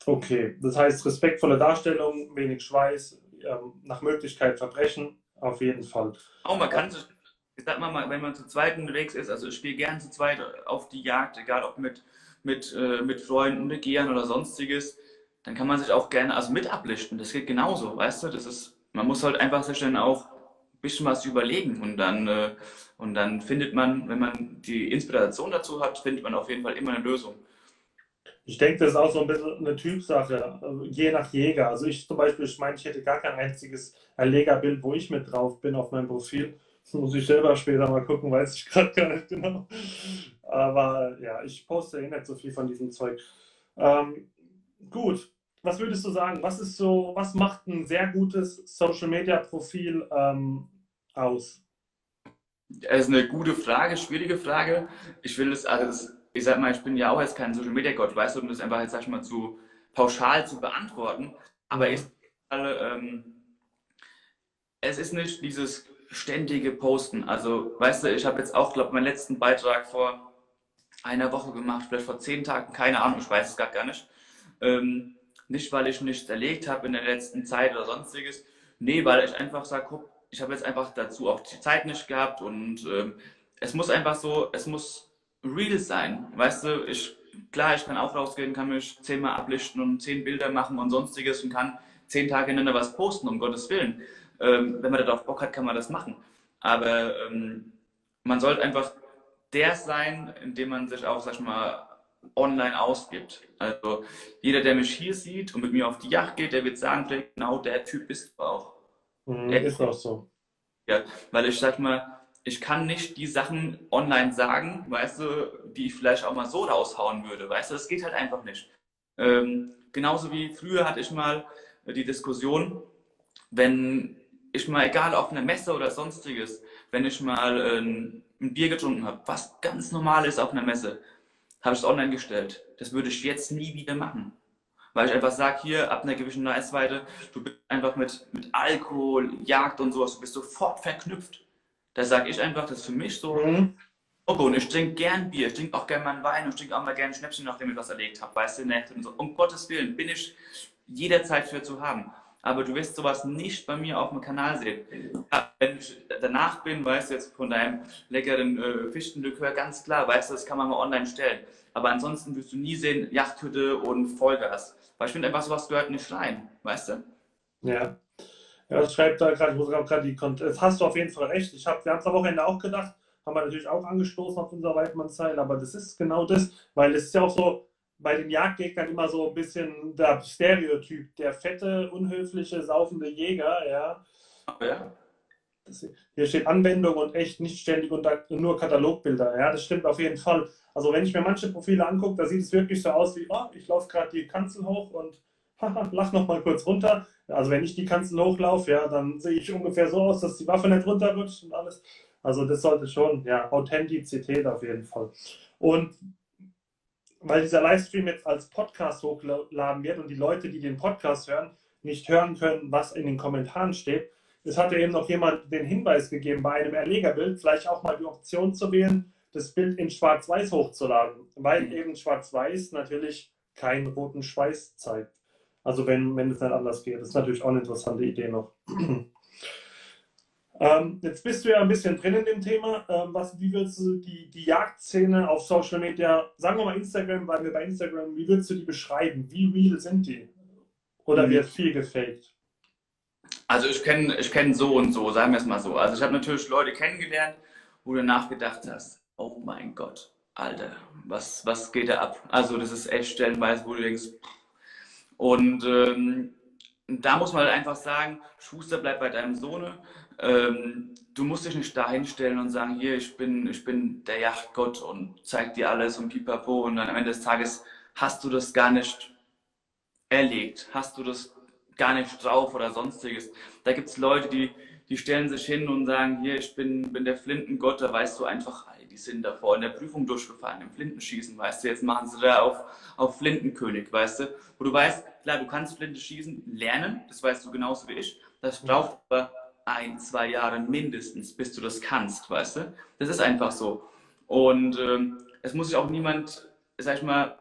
Okay, das heißt respektvolle Darstellung, wenig Schweiß, ähm, nach Möglichkeit Verbrechen, auf jeden Fall. Auch man kann ich sag mal, wenn man zu zweit unterwegs ist, also ich gehe gern zu zweit auf die Jagd, egal ob mit, mit, äh, mit Freunden, mit Gehern oder sonstiges, dann kann man sich auch gerne also mit ablichten. Das geht genauso, weißt du? Das ist, man muss halt einfach sich dann auch ein bisschen was überlegen und dann, äh, und dann findet man, wenn man die Inspiration dazu hat, findet man auf jeden Fall immer eine Lösung. Ich denke, das ist auch so ein bisschen eine Typsache, also je nach Jäger. Also ich zum Beispiel, ich meine, ich hätte gar kein einziges Erlegerbild, wo ich mit drauf bin auf meinem Profil. Das muss ich selber später mal gucken, weiß ich gerade gar nicht genau. Aber ja, ich poste eh nicht so viel von diesem Zeug. Ähm, gut, was würdest du sagen? Was ist so, was macht ein sehr gutes Social Media Profil ähm, aus? Das ist eine gute Frage, schwierige Frage. Ich will das, ich sag mal, ich bin ja auch jetzt kein Social Media Gott, weißt du, um das einfach jetzt, sag ich mal, zu pauschal zu beantworten. Aber ich, ähm, es ist nicht dieses ständige Posten. Also, weißt du, ich habe jetzt auch, glaube meinen letzten Beitrag vor einer Woche gemacht, vielleicht vor zehn Tagen, keine Ahnung, ich weiß es gar, gar nicht. Ähm, nicht, weil ich nichts erlegt habe in der letzten Zeit oder sonstiges, Nee, weil ich einfach sage, guck, ich habe jetzt einfach dazu auch die Zeit nicht gehabt und ähm, es muss einfach so, es muss real sein. Weißt du, ich, klar, ich kann auch rausgehen, kann mich zehnmal ablichten und zehn Bilder machen und sonstiges und kann zehn Tage hintereinander was posten, um Gottes Willen. Ähm, wenn man darauf Bock hat, kann man das machen. Aber ähm, man sollte einfach der sein, indem man sich auch, sag ich mal, online ausgibt. Also jeder, der mich hier sieht und mit mir auf die Yacht geht, der wird sagen, genau der Typ bist du auch. Mhm, ist auch so. Ja, weil ich sag mal, ich kann nicht die Sachen online sagen, weißt du, die ich vielleicht auch mal so raushauen würde, weißt du, das geht halt einfach nicht. Ähm, genauso wie früher hatte ich mal die Diskussion, wenn ich mal, egal auf einer Messe oder sonstiges, wenn ich mal äh, ein Bier getrunken habe, was ganz normal ist auf einer Messe, habe ich es online gestellt. Das würde ich jetzt nie wieder machen. Weil ich einfach sage, hier, ab einer gewissen Reichweite, du bist einfach mit, mit Alkohol, Jagd und sowas, du bist sofort verknüpft. Da sage ich einfach, das ist für mich so. Mhm. Und ich trinke gern Bier, ich trinke auch gern mal Wein und ich trinke auch mal gern Schnäppchen, nachdem ich was erlegt habe, weißt du, und so. Um Gottes Willen bin ich jederzeit für zu haben. Aber du wirst sowas nicht bei mir auf dem Kanal sehen. Ja, wenn ich danach bin, weißt du jetzt von deinem leckeren äh, Fichtenlikör, ganz klar, weißt du, das kann man mal online stellen. Aber ansonsten wirst du nie sehen, Yachthütte und Vollgas. Weil ich finde einfach, sowas gehört nicht rein, weißt du? Ja. Ja, das schreibt da gerade, ich muss gerade die Kont Das hast du auf jeden Fall recht. Ich hab, wir haben es am Wochenende auch gedacht, haben wir natürlich auch angestoßen auf unserer Weidmann-Zeit, aber das ist genau das, weil es ist ja auch so, bei den Jagdgegnern immer so ein bisschen der Stereotyp, der fette, unhöfliche, saufende Jäger, ja. ja. Das, hier steht Anwendung und echt nicht ständig unter, nur Katalogbilder, ja, das stimmt auf jeden Fall. Also wenn ich mir manche Profile angucke, da sieht es wirklich so aus wie, oh, ich laufe gerade die Kanzel hoch und lach noch mal kurz runter. Also wenn ich die Kanzel hochlaufe, ja, dann sehe ich ungefähr so aus, dass die Waffe nicht runterrutscht und alles. Also das sollte schon, ja, Authentizität auf jeden Fall. Und weil dieser Livestream jetzt als Podcast hochladen wird und die Leute, die den Podcast hören, nicht hören können, was in den Kommentaren steht, es hat ja eben noch jemand den Hinweis gegeben, bei einem Erlegerbild vielleicht auch mal die Option zu wählen, das Bild in Schwarz-Weiß hochzuladen, weil mhm. eben Schwarz-Weiß natürlich keinen roten Schweiß zeigt. Also wenn, wenn es nicht anders geht. Das ist natürlich auch eine interessante Idee noch. Ähm, jetzt bist du ja ein bisschen drin in dem Thema. Ähm, was, wie würdest du die, die Jagdszene auf Social Media, sagen wir mal Instagram, weil wir bei Instagram, wie würdest du die beschreiben? Wie real sind die? Oder mhm. wird viel gefaked? Also ich kenne ich kenn so und so, sagen wir es mal so. Also ich habe natürlich Leute kennengelernt, wo du nachgedacht hast, oh mein Gott, Alter, was, was geht da ab? Also das ist echt stellenweise, wo du denkst, und ähm, da muss man halt einfach sagen, Schuster bleibt bei deinem Sohne. Ähm, du musst dich nicht dahin stellen und sagen, hier, ich bin, ich bin der Yachtgott und zeig dir alles und pipapo und dann am Ende des Tages hast du das gar nicht erlegt, hast du das gar nicht drauf oder sonstiges. Da gibt es Leute, die, die stellen sich hin und sagen, hier, ich bin, bin der Flintengott, da weißt du einfach, die sind davor in der Prüfung durchgefallen, im Flintenschießen, weißt du, jetzt machen sie da auf, auf Flintenkönig, weißt du, wo du weißt, klar, du kannst Flinte schießen lernen, das weißt du genauso wie ich, das braucht aber ein, zwei Jahre mindestens, bis du das kannst, weißt du? Das ist einfach so. Und ähm, es muss sich auch niemand, sag ich mal,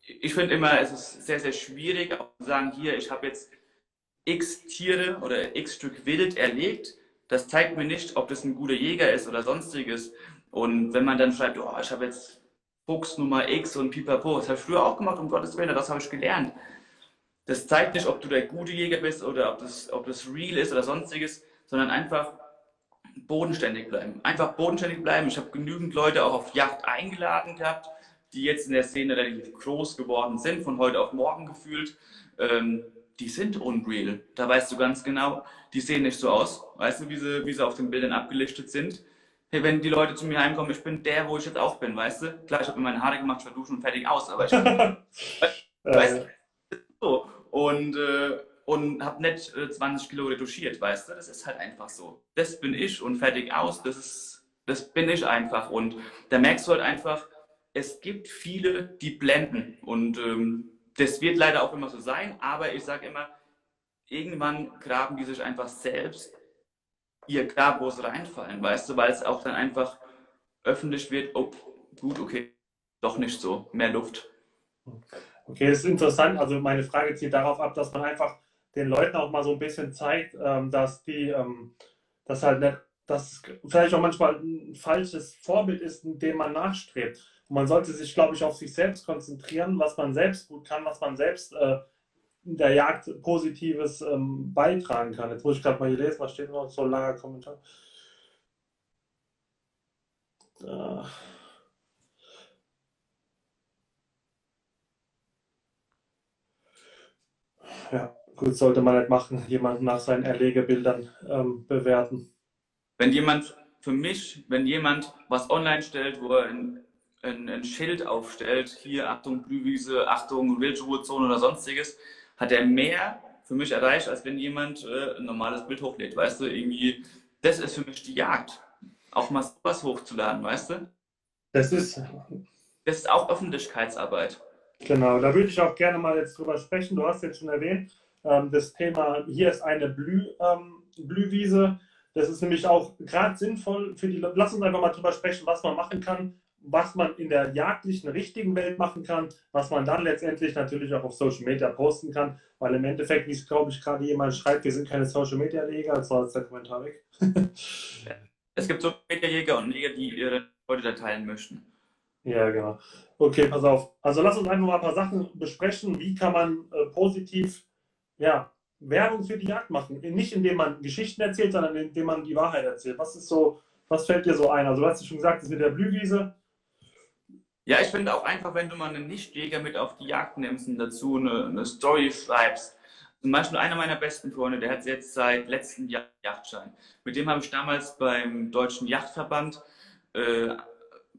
ich finde immer, es ist sehr, sehr schwierig, auch zu sagen, hier, ich habe jetzt x Tiere oder x Stück Wild erlegt. Das zeigt mir nicht, ob das ein guter Jäger ist oder sonstiges. Und wenn man dann schreibt, oh, ich habe jetzt Fuchs Nummer X und Pipapo, das habe ich früher auch gemacht, um Gottes Willen, das habe ich gelernt. Das zeigt nicht, ob du der gute Jäger bist oder ob das, ob das real ist oder sonstiges sondern einfach bodenständig bleiben. Einfach bodenständig bleiben. Ich habe genügend Leute auch auf Yacht eingeladen gehabt, die jetzt in der Szene relativ groß geworden sind, von heute auf morgen gefühlt. Ähm, die sind unreal. Da weißt du ganz genau, die sehen nicht so aus. Weißt du, wie sie, wie sie auf den Bildern abgelichtet sind? Hey, wenn die Leute zu mir heimkommen, ich bin der, wo ich jetzt auch bin, weißt du? Klar, ich habe mir meine Haare gemacht, verduschen und fertig aus, aber ich bin, weißt du, so. Und äh, und habe nicht äh, 20 Kilo retuschiert, weißt du? Das ist halt einfach so. Das bin ich und fertig aus. Das ist, das bin ich einfach. Und da merkst du halt einfach, es gibt viele, die blenden. Und ähm, das wird leider auch immer so sein. Aber ich sage immer, irgendwann graben die sich einfach selbst ihr Grab, wo sie reinfallen, weißt du? Weil es auch dann einfach öffentlich wird, oh, gut, okay, doch nicht so, mehr Luft. Okay, das ist interessant. Also meine Frage zielt darauf ab, dass man einfach den Leuten auch mal so ein bisschen zeigt, ähm, dass die, ähm, das halt dass vielleicht auch manchmal ein falsches Vorbild ist, dem man nachstrebt. Und man sollte sich, glaube ich, auf sich selbst konzentrieren, was man selbst gut kann, was man selbst äh, in der Jagd Positives ähm, beitragen kann. Jetzt muss ich gerade mal hier lesen, was steht noch so ein langer Kommentar. Ja, gut, sollte man nicht machen, jemanden nach seinen Erlegebildern ähm, bewerten. Wenn jemand, für mich, wenn jemand was online stellt, wo er ein, ein, ein Schild aufstellt, hier Achtung Blühwiese, Achtung Wildruhezone oder sonstiges, hat er mehr für mich erreicht, als wenn jemand äh, ein normales Bild hochlädt. Weißt du, irgendwie, das ist für mich die Jagd. Auch mal sowas hochzuladen, weißt du? Das ist. Das ist auch Öffentlichkeitsarbeit. Genau, da würde ich auch gerne mal jetzt drüber sprechen. Du hast jetzt schon erwähnt, ähm, das Thema, hier ist eine Blüh, ähm, Blühwiese. Das ist nämlich auch gerade sinnvoll für die. Lass uns einfach mal drüber sprechen, was man machen kann, was man in der jagdlichen, richtigen Welt machen kann, was man dann letztendlich natürlich auch auf Social Media posten kann, weil im Endeffekt, wie es glaube ich gerade jemand schreibt, wir sind keine Social Media Jäger, jetzt war jetzt der Kommentar weg. es gibt Social Media Jäger und Jäger, die ihre Leute da teilen möchten. Ja, genau. Okay, pass auf. Also lass uns einfach mal ein paar Sachen besprechen. Wie kann man äh, positiv ja, Werbung für die Jagd machen? Nicht indem man Geschichten erzählt, sondern indem man die Wahrheit erzählt. Was ist so, was fällt dir so ein? Also du hast schon gesagt, das mit der Blühwiese. Ja, ich finde auch einfach, wenn du mal einen Nichtjäger mit auf die Jagd nimmst und dazu eine, eine Story schreibst. Zum Beispiel einer meiner besten Freunde, der hat jetzt seit letztem Jahr Yachtschein. Mit dem habe ich damals beim Deutschen Yachtverband äh,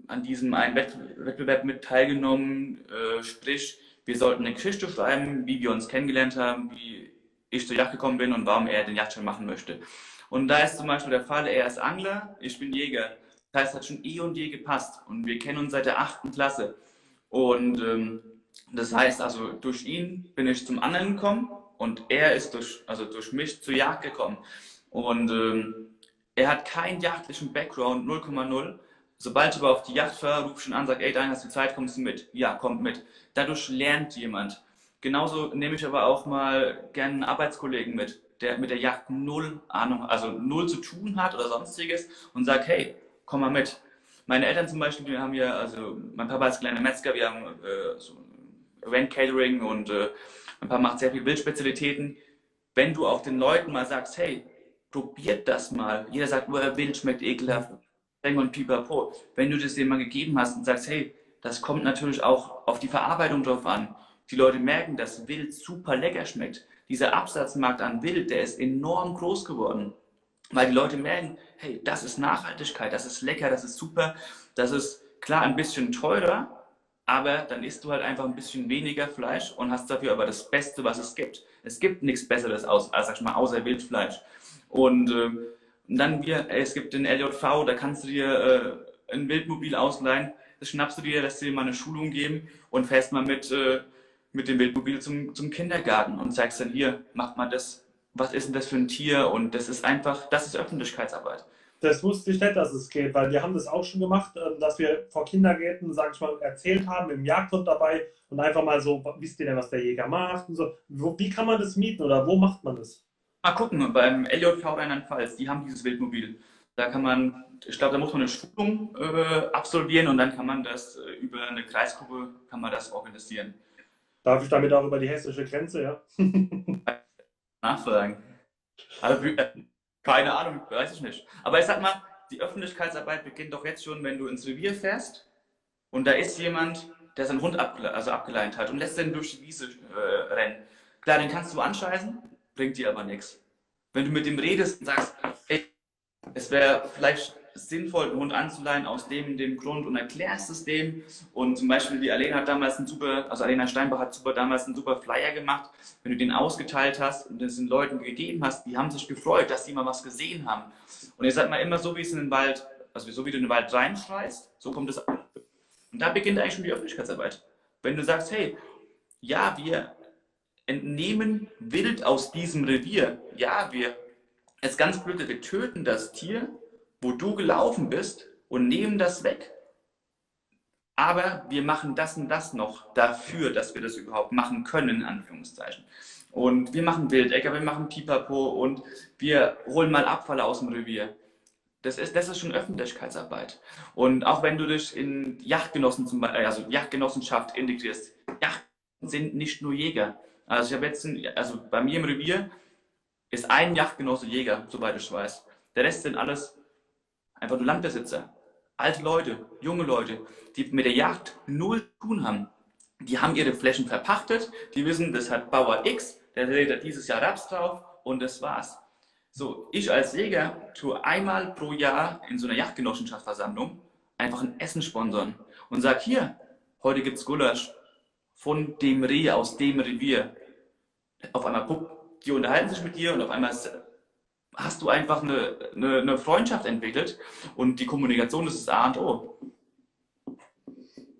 an diesem einen Wettbewerb mit teilgenommen. Äh, sprich, wir sollten eine Geschichte schreiben, wie wir uns kennengelernt haben, wie ich zur Yacht gekommen bin und warum er den Yachtschein machen möchte. Und da ist zum Beispiel der Fall, er ist Angler, ich bin Jäger. Das heißt, es hat schon eh und je gepasst. Und wir kennen uns seit der achten Klasse. Und ähm, das heißt also, durch ihn bin ich zum Angeln gekommen und er ist durch, also durch mich zur Jagd gekommen. Und ähm, er hat keinen jagdlichen Background, 0,0. Sobald ich aber auf die Yacht fahre, rufe ich schon an, sage, ey, Dein, hast du Zeit, kommst du mit? Ja, kommt mit. Dadurch lernt jemand. Genauso nehme ich aber auch mal gerne einen Arbeitskollegen mit, der mit der Yacht null Ahnung, also null zu tun hat oder sonstiges und sagt, hey, komm mal mit. Meine Eltern zum Beispiel, wir haben ja, also mein Papa ist kleiner Metzger, wir haben äh, so Event Catering und äh, mein Papa macht sehr viele Wildspezialitäten. Wenn du auch den Leuten mal sagst, hey, probiert das mal. Jeder sagt, oh, Wild schmeckt ekelhaft und pipapo. Wenn du das dem mal gegeben hast und sagst, hey, das kommt natürlich auch auf die Verarbeitung drauf an. Die Leute merken, dass Wild super lecker schmeckt. Dieser Absatzmarkt an Wild, der ist enorm groß geworden. Weil die Leute merken, hey, das ist Nachhaltigkeit, das ist lecker, das ist super, das ist klar ein bisschen teurer, aber dann isst du halt einfach ein bisschen weniger Fleisch und hast dafür aber das Beste, was es gibt. Es gibt nichts Besseres aus, als, sag ich mal, außer Wildfleisch. Und äh, dann wir, es gibt den LJV, da kannst du dir äh, ein Wildmobil ausleihen, das schnappst du dir, lässt dir mal eine Schulung geben und fährst mal mit, äh, mit dem Wildmobil zum, zum Kindergarten und zeigst dann hier, macht mal das, was ist denn das für ein Tier und das ist einfach, das ist Öffentlichkeitsarbeit. Das wusste ich nicht, dass es geht, weil wir haben das auch schon gemacht, ähm, dass wir vor Kindergärten, sag ich mal, erzählt haben, im Jagdhund dabei und einfach mal so, wisst ihr denn, was der Jäger macht und so. Wie kann man das mieten oder wo macht man das? Mal gucken, beim LJV Rheinland-Pfalz, die haben dieses Wildmobil. Da kann man, ich glaube, da muss man eine Schulung äh, absolvieren und dann kann man das äh, über eine Kreisgruppe, kann man das organisieren. Darf ich damit auch über die hessische Grenze, ja? Nachfragen. Also, keine Ahnung, weiß ich nicht. Aber ich sag mal, die Öffentlichkeitsarbeit beginnt doch jetzt schon, wenn du ins Revier fährst und da ist jemand, der seinen Hund abgele also abgeleint hat und lässt den durch die Wiese äh, rennen. Klar, den kannst du anscheißen, bringt dir aber nichts. Wenn du mit dem redest und sagst, ey, es wäre vielleicht sinnvoll, einen Hund anzuleihen aus dem dem Grund und erklärst es dem. Und zum Beispiel die Alena hat damals einen super, also Alena Steinbach hat super damals einen super Flyer gemacht. Wenn du den ausgeteilt hast und es den Leuten gegeben hast, die haben sich gefreut, dass sie mal was gesehen haben. Und ihr sagt mal immer so, wie es in den Wald, also so wie du in den Wald reinschreist, so kommt es an. Und da beginnt eigentlich schon die Öffentlichkeitsarbeit. Wenn du sagst, hey, ja, wir entnehmen wild aus diesem Revier. Ja, wir, es ist ganz blöd, wir töten das Tier, wo du gelaufen bist und nehmen das weg. Aber wir machen das und das noch dafür, dass wir das überhaupt machen können, in Anführungszeichen. Und wir machen Wildecker, wir machen Pipapo und wir holen mal Abfall aus dem Revier. Das ist, das ist schon Öffentlichkeitsarbeit. Und auch wenn du dich in Yachtgenossen also Yachtgenossenschaft integrierst, Yachten sind nicht nur Jäger. Also ich habe jetzt, ein, also bei mir im Revier ist ein Yachtgenosse Jäger, soweit ich weiß. Der Rest sind alles einfach nur Landbesitzer. Alte Leute, junge Leute, die mit der Jagd null zu tun haben. Die haben ihre Flächen verpachtet, die wissen, das hat Bauer X, der redet dieses Jahr Raps drauf und das war's. So, ich als Jäger tue einmal pro Jahr in so einer Yachtgenossenschaftsversammlung einfach ein Essen sponsern und sage, hier, heute gibt's Gulasch von dem Reh aus dem Revier. Auf einmal guck, die unterhalten sich mit dir und auf einmal hast du einfach eine, eine, eine Freundschaft entwickelt und die Kommunikation ist das A und O.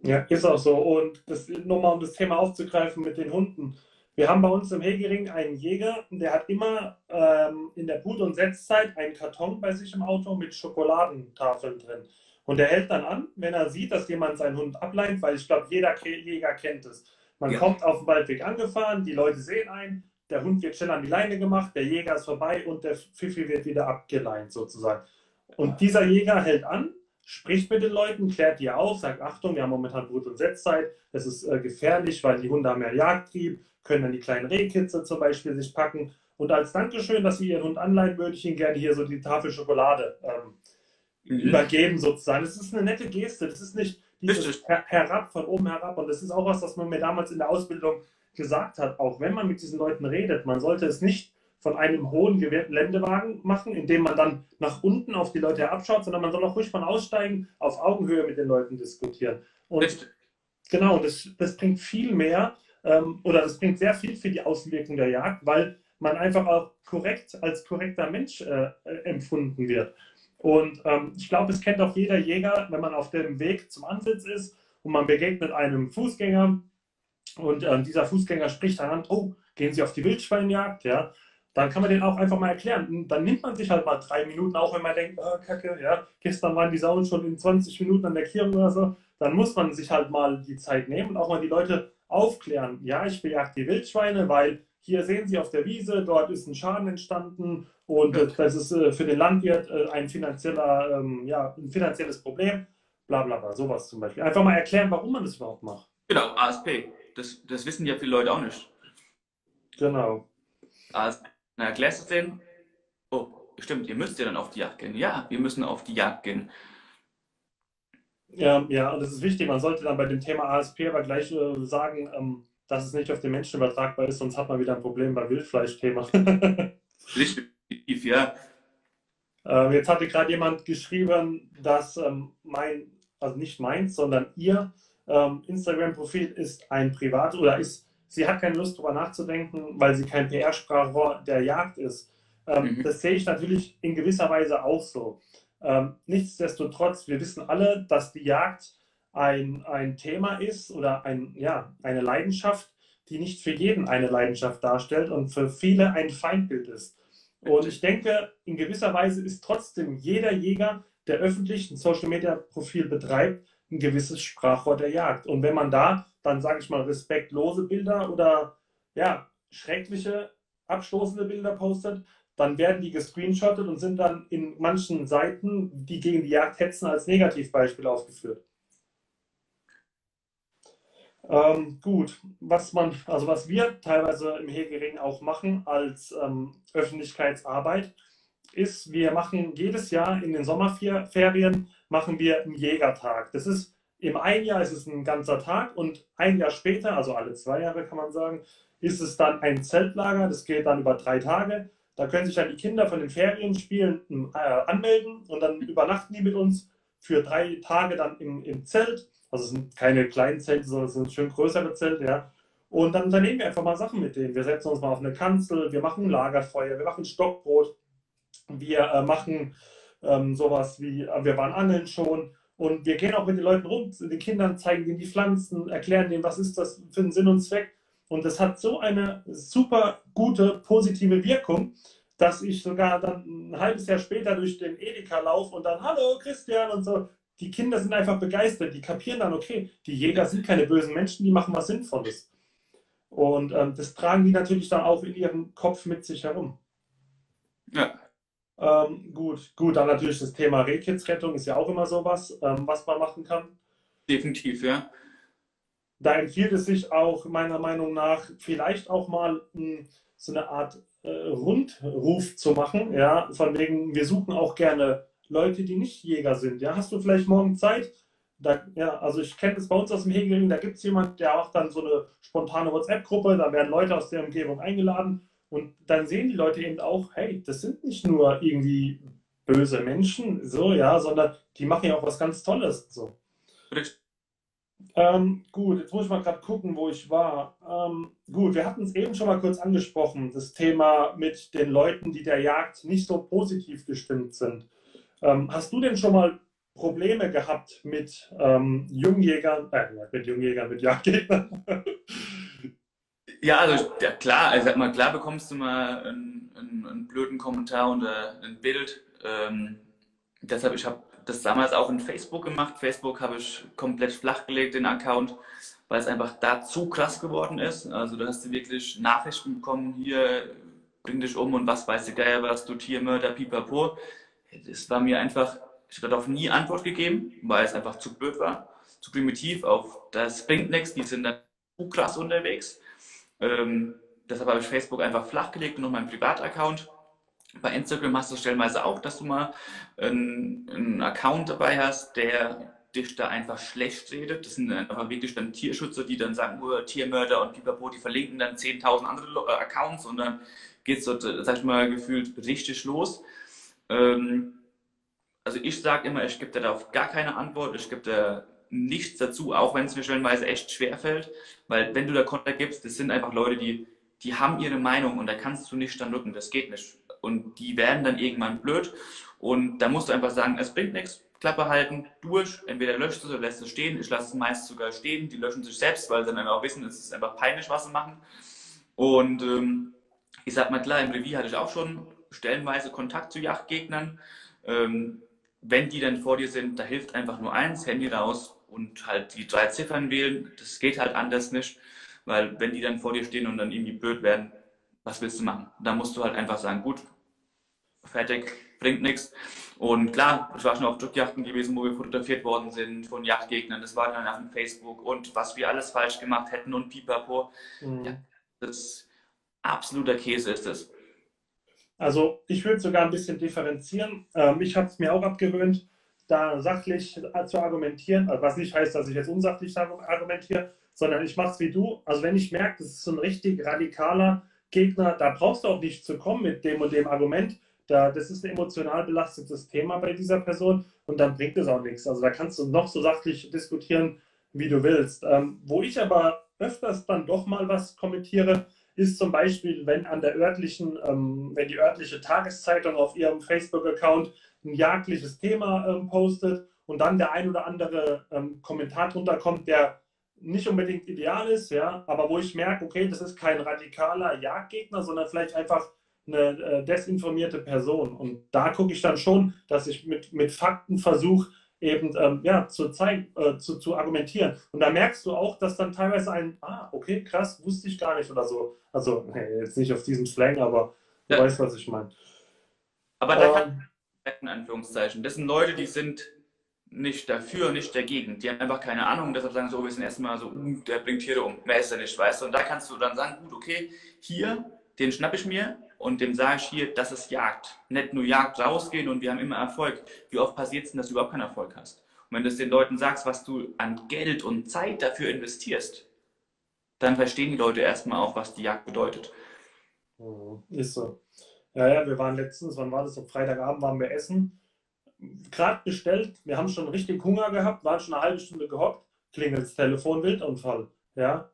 Ja, ist auch so. Und das, nochmal um das Thema aufzugreifen mit den Hunden. Wir haben bei uns im Hegering einen Jäger, der hat immer ähm, in der Brut- und Setzzeit einen Karton bei sich im Auto mit Schokoladentafeln drin. Und der hält dann an, wenn er sieht, dass jemand seinen Hund ableint, weil ich glaube, jeder Jäger kennt es. Man ja. kommt auf dem Waldweg angefahren, die Leute sehen einen, der Hund wird schnell an die Leine gemacht, der Jäger ist vorbei und der Pfiffi wird wieder abgeleint sozusagen. Und dieser Jäger hält an, spricht mit den Leuten, klärt die auf, sagt, Achtung, wir haben momentan Brut- und Setzzeit, es ist äh, gefährlich, weil die Hunde haben ja Jagdtrieb, können dann die kleinen Rehkitze zum Beispiel sich packen. Und als Dankeschön, dass Sie Ihren Hund anleihen, würde ich Ihnen gerne hier so die Tafel Schokolade ähm, mhm. übergeben sozusagen. Das ist eine nette Geste, das ist nicht dieses her herab, von oben herab. Und das ist auch was, was man mir damals in der Ausbildung gesagt hat, auch wenn man mit diesen Leuten redet, man sollte es nicht von einem hohen Geländewagen machen, indem man dann nach unten auf die Leute herabschaut, sondern man soll auch ruhig von aussteigen, auf Augenhöhe mit den Leuten diskutieren. Und Richtig. genau, das, das bringt viel mehr ähm, oder das bringt sehr viel für die Außenwirkung der Jagd, weil man einfach auch korrekt als korrekter Mensch äh, empfunden wird. Und ähm, ich glaube, es kennt auch jeder Jäger, wenn man auf dem Weg zum Ansitz ist und man begegnet einem Fußgänger, und ähm, dieser Fußgänger spricht dann an, oh, gehen Sie auf die Wildschweinjagd, ja, dann kann man den auch einfach mal erklären. dann nimmt man sich halt mal drei Minuten, auch wenn man denkt, oh, Kacke, ja, gestern waren die Sauen schon in 20 Minuten an der Kirche oder so, dann muss man sich halt mal die Zeit nehmen und auch mal die Leute aufklären. Ja, ich bejag die Wildschweine, weil hier sehen Sie auf der Wiese, dort ist ein Schaden entstanden und äh, das ist äh, für den Landwirt äh, ein, finanzieller, ähm, ja, ein finanzielles Problem, bla bla bla, sowas zum Beispiel. Einfach mal erklären, warum man das überhaupt macht. Genau, ASP. Das, das wissen ja viele Leute auch nicht. Genau. Also, na, erklärst du es denen? Oh, stimmt, ihr müsst ja dann auf die Jagd gehen. Ja, wir müssen auf die Jagd gehen. Ja, ja, und das ist wichtig. Man sollte dann bei dem Thema ASP aber gleich äh, sagen, ähm, dass es nicht auf den Menschen übertragbar ist, sonst hat man wieder ein Problem beim Wildfleischthema. Richtig, ja. Ähm, jetzt hatte gerade jemand geschrieben, dass ähm, mein, also nicht meins, sondern ihr ähm, Instagram-Profil ist ein Privat oder ist, sie hat keine Lust darüber nachzudenken, weil sie kein PR-Sprachrohr der Jagd ist. Ähm, mhm. Das sehe ich natürlich in gewisser Weise auch so. Ähm, nichtsdestotrotz, wir wissen alle, dass die Jagd ein, ein Thema ist oder ein, ja, eine Leidenschaft, die nicht für jeden eine Leidenschaft darstellt und für viele ein Feindbild ist. Und ich denke, in gewisser Weise ist trotzdem jeder Jäger, der öffentlich ein Social-Media-Profil betreibt, ein gewisses Sprachrohr der Jagd. Und wenn man da dann, sage ich mal, respektlose Bilder oder ja, schreckliche, abstoßende Bilder postet, dann werden die gescreenshottet und sind dann in manchen Seiten, die gegen die Jagd hetzen, als Negativbeispiel aufgeführt. Ähm, gut, was man, also was wir teilweise im Hegering auch machen als ähm, Öffentlichkeitsarbeit, ist, wir machen jedes Jahr in den Sommerferien machen wir einen Jägertag. Das ist im einen Jahr ist es ein ganzer Tag und ein Jahr später, also alle zwei Jahre kann man sagen, ist es dann ein Zeltlager. Das geht dann über drei Tage. Da können sich dann die Kinder von den Ferienspielen äh, anmelden und dann übernachten die mit uns für drei Tage dann im, im Zelt. Also es sind keine kleinen Zelte, sondern es sind schön größere Zelte, ja. Und dann unternehmen wir einfach mal Sachen mit denen. Wir setzen uns mal auf eine Kanzel, wir machen Lagerfeuer, wir machen Stockbrot, wir äh, machen ähm, sowas wie, äh, wir waren angeln schon und wir gehen auch mit den Leuten rum, den Kindern zeigen denen die Pflanzen, erklären denen, was ist das für einen Sinn und Zweck. Und das hat so eine super gute, positive Wirkung, dass ich sogar dann ein halbes Jahr später durch den Edeka laufe und dann, hallo Christian und so. Die Kinder sind einfach begeistert, die kapieren dann, okay, die Jäger sind keine bösen Menschen, die machen was Sinnvolles. Und ähm, das tragen die natürlich dann auch in ihrem Kopf mit sich herum. Ja. Ähm, gut, gut, dann natürlich das Thema Rehkitzrettung ist ja auch immer sowas, ähm, was man machen kann. Definitiv, ja. Da empfiehlt es sich auch meiner Meinung nach vielleicht auch mal mh, hm, so eine Art äh, Rundruf zu machen, ja, von wegen, wir suchen auch gerne Leute, die nicht Jäger sind. Ja, hast du vielleicht morgen Zeit? Da, ja, also ich kenne es bei uns aus dem Hegel, da gibt es jemanden, der macht dann so eine spontane WhatsApp-Gruppe, da werden Leute aus der Umgebung eingeladen und dann sehen die Leute eben auch, hey, das sind nicht nur irgendwie böse Menschen, so, ja, sondern die machen ja auch was ganz Tolles. So. Ähm, gut, jetzt muss ich mal gerade gucken, wo ich war. Ähm, gut, wir hatten es eben schon mal kurz angesprochen, das Thema mit den Leuten, die der Jagd nicht so positiv gestimmt sind. Ähm, hast du denn schon mal Probleme gehabt mit ähm, Jungjägern, äh, mit Jungjägern, mit Jagdgegnern? Ja, also ja, klar, also, mal, klar bekommst du mal einen, einen, einen blöden Kommentar oder ein Bild. Ähm, deshalb, ich habe das damals auch in Facebook gemacht. Facebook habe ich komplett flachgelegt, den Account, weil es einfach da zu krass geworden ist. Also da hast du wirklich Nachrichten bekommen, hier bring dich um und was weiß der Geier, was du Tiermörder, pipapo. Das war mir einfach, ich habe darauf nie Antwort gegeben, weil es einfach zu blöd war, zu primitiv. Auch das bringt nichts, die sind dann zu krass unterwegs. Ähm, deshalb habe ich Facebook einfach flachgelegt und noch meinen Privataccount bei Instagram hast du stellenweise auch, dass du mal einen, einen Account dabei hast, der dich da einfach schlecht redet. Das sind einfach wirklich dann Tierschützer, die dann sagen, oh, Tiermörder und Pipapo, die verlinken dann 10.000 andere äh, Accounts und dann geht es dort, äh, sag ich mal, gefühlt richtig los. Ähm, also ich sage immer, ich gebe darauf gar keine Antwort, ich gebe da nichts dazu, auch wenn es mir stellenweise echt schwer fällt, weil wenn du da Konter gibst, das sind einfach Leute, die, die haben ihre Meinung und da kannst du nicht dann rücken, das geht nicht und die werden dann irgendwann blöd. Und da musst du einfach sagen, es bringt nichts, Klappe halten, durch, entweder löscht es oder lässt es stehen. Ich lasse es meist sogar stehen, die löschen sich selbst, weil sie dann auch wissen, es ist einfach peinlich, was sie machen. Und ähm, ich sag mal klar, im Revier hatte ich auch schon stellenweise Kontakt zu Yachtgegnern. Ähm, wenn die dann vor dir sind, da hilft einfach nur eins, Handy raus und halt die drei Ziffern wählen. Das geht halt anders nicht, weil wenn die dann vor dir stehen und dann irgendwie blöd werden, was willst du machen? Da musst du halt einfach sagen, gut, fertig, bringt nichts. Und klar, ich war schon auf Drückjachten gewesen, wo wir fotografiert worden sind von Yachtgegnern. Das war dann auf Facebook und was wir alles falsch gemacht hätten und pipapo. Mhm. Ja, das ist absoluter Käse ist es. Also ich würde sogar ein bisschen differenzieren. Ähm, ich habe es mir auch abgewöhnt, da sachlich zu argumentieren, was nicht heißt, dass ich jetzt unsachlich argumentiere, sondern ich mache es wie du. Also wenn ich merke, das ist so ein richtig radikaler Gegner, da brauchst du auch nicht zu kommen mit dem und dem Argument. Da, das ist ein emotional belastetes Thema bei dieser Person und dann bringt es auch nichts. Also da kannst du noch so sachlich diskutieren, wie du willst. Ähm, wo ich aber öfters dann doch mal was kommentiere, ist zum Beispiel, wenn an der örtlichen, ähm, wenn die örtliche Tageszeitung auf ihrem Facebook-Account ein jagdliches Thema ähm, postet und dann der ein oder andere ähm, Kommentar drunter kommt, der nicht unbedingt ideal ist, ja, aber wo ich merke, okay, das ist kein radikaler Jagdgegner, sondern vielleicht einfach eine äh, desinformierte Person. Und da gucke ich dann schon, dass ich mit, mit Fakten versuche, eben ähm, ja, zu, zeigen, äh, zu, zu argumentieren. Und da merkst du auch, dass dann teilweise ein, ah, okay, krass, wusste ich gar nicht oder so. Also, hey, jetzt nicht auf diesem Slang, aber du ja. weißt, was ich meine. Aber da ähm, kann, in Anführungszeichen, das sind Leute, die sind nicht dafür, nicht dagegen. Die haben einfach keine Ahnung, deshalb sagen so, wir sind erstmal so, uh, der bringt Tiere um, mehr ist er nicht, weißt du. Und da kannst du dann sagen, gut, okay, hier, den schnapp ich mir und dem sage ich hier, das ist Jagd. Nicht nur Jagd rausgehen und wir haben immer Erfolg. Wie oft passiert es denn, dass du überhaupt keinen Erfolg hast? Und wenn du es den Leuten sagst, was du an Geld und Zeit dafür investierst, dann verstehen die Leute erstmal auch, was die Jagd bedeutet. Mhm, ist so. Ja, ja, wir waren letztens, wann war das? Am Freitagabend waren wir essen gerade bestellt, wir haben schon richtig Hunger gehabt, waren schon eine halbe Stunde gehockt, klingelt das Telefon, Wildunfall. Ja,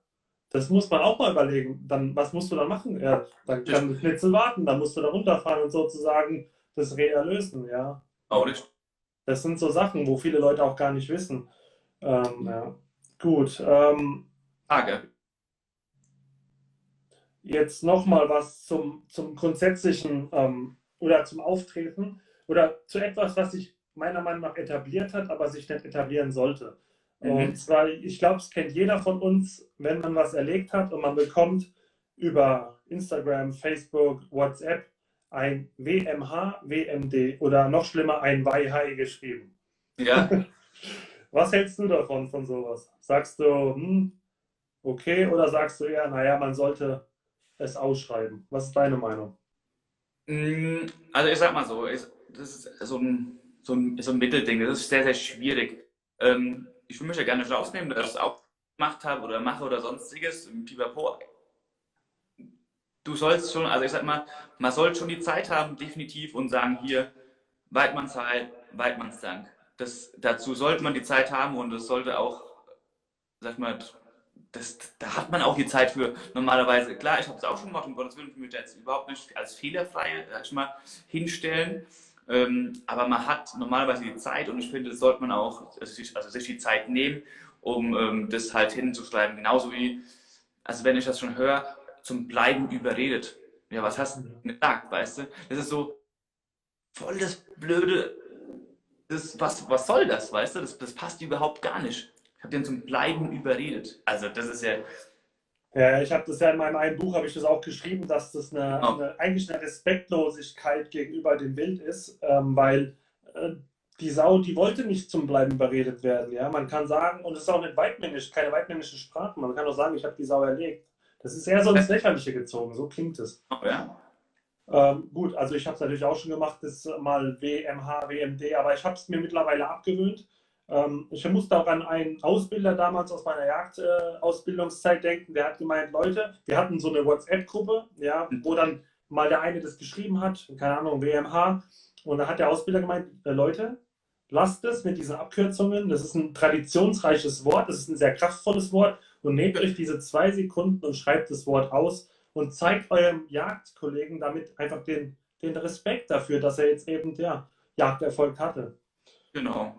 das muss man auch mal überlegen. Dann, was musst du dann machen? Ja, dann kann der Schnitzel warten, dann musst du da runterfahren und sozusagen das Reh erlösen. Ja. Auch nicht. Das sind so Sachen, wo viele Leute auch gar nicht wissen. Ähm, ja. Gut. Ähm, Frage. Jetzt nochmal was zum, zum grundsätzlichen ähm, oder zum Auftreten oder zu etwas, was sich meiner Meinung nach etabliert hat, aber sich nicht etablieren sollte. Mhm. Und zwar, ich glaube, es kennt jeder von uns, wenn man was erlegt hat und man bekommt über Instagram, Facebook, WhatsApp ein WMH, WMD oder noch schlimmer ein YHI geschrieben. Ja. Was hältst du davon, von sowas? Sagst du, hm, okay, oder sagst du eher, naja, man sollte es ausschreiben? Was ist deine Meinung? Mm, also ich sag mal so, das ist so ein, so ein, so ein Mittelding, das ist sehr, sehr schwierig. Ähm, ich will mich ja gerne rausnehmen, dass ich es auch gemacht habe oder mache oder sonstiges, Pipapo. Du sollst schon, also ich sag mal, man soll schon die Zeit haben, definitiv, und sagen, hier, Weidmannsheil, Weidmannsdank. Das, dazu sollte man die Zeit haben und es sollte auch, sag mal, das, da hat man auch die Zeit für. Normalerweise, klar, ich habe es auch schon gemacht, um Gottes Willen, ich will jetzt überhaupt nicht als fehlerfrei sag ich mal, hinstellen. Ähm, aber man hat normalerweise die Zeit und ich finde, das sollte man auch also sich, also sich die Zeit nehmen, um ähm, das halt hinzuschreiben. Genauso wie, also wenn ich das schon höre, zum Bleiben überredet. Ja, was hast du gesagt, weißt du? Das ist so voll das blöde, das, was, was soll das, weißt du? Das, das passt überhaupt gar nicht. Habe den zum Bleiben überredet. Also das ist ja, ja, ich habe das ja in meinem einen Buch, habe ich das auch geschrieben, dass das eine, oh. eine eigentlich eine Respektlosigkeit gegenüber dem Wild ist, ähm, weil äh, die Sau, die wollte nicht zum Bleiben überredet werden. Ja, man kann sagen, und es ist auch nicht weitmännisch, keine weitmännische Sprache, man kann auch sagen, ich habe die Sau erlegt. Das ist eher so ins Lächerliche gezogen, so klingt es. Oh, ja. Ähm, gut, also ich habe es natürlich auch schon gemacht, das mal WMH, WMD, aber ich habe es mir mittlerweile abgewöhnt ich musste auch an einen Ausbilder damals aus meiner Jagdausbildungszeit denken, der hat gemeint, Leute, wir hatten so eine WhatsApp-Gruppe, ja, wo dann mal der eine das geschrieben hat, keine Ahnung, WMH, und da hat der Ausbilder gemeint, äh, Leute, lasst es mit diesen Abkürzungen, das ist ein traditionsreiches Wort, das ist ein sehr kraftvolles Wort und nehmt euch diese zwei Sekunden und schreibt das Wort aus und zeigt eurem Jagdkollegen damit einfach den, den Respekt dafür, dass er jetzt eben ja, Jagderfolg hatte. Genau.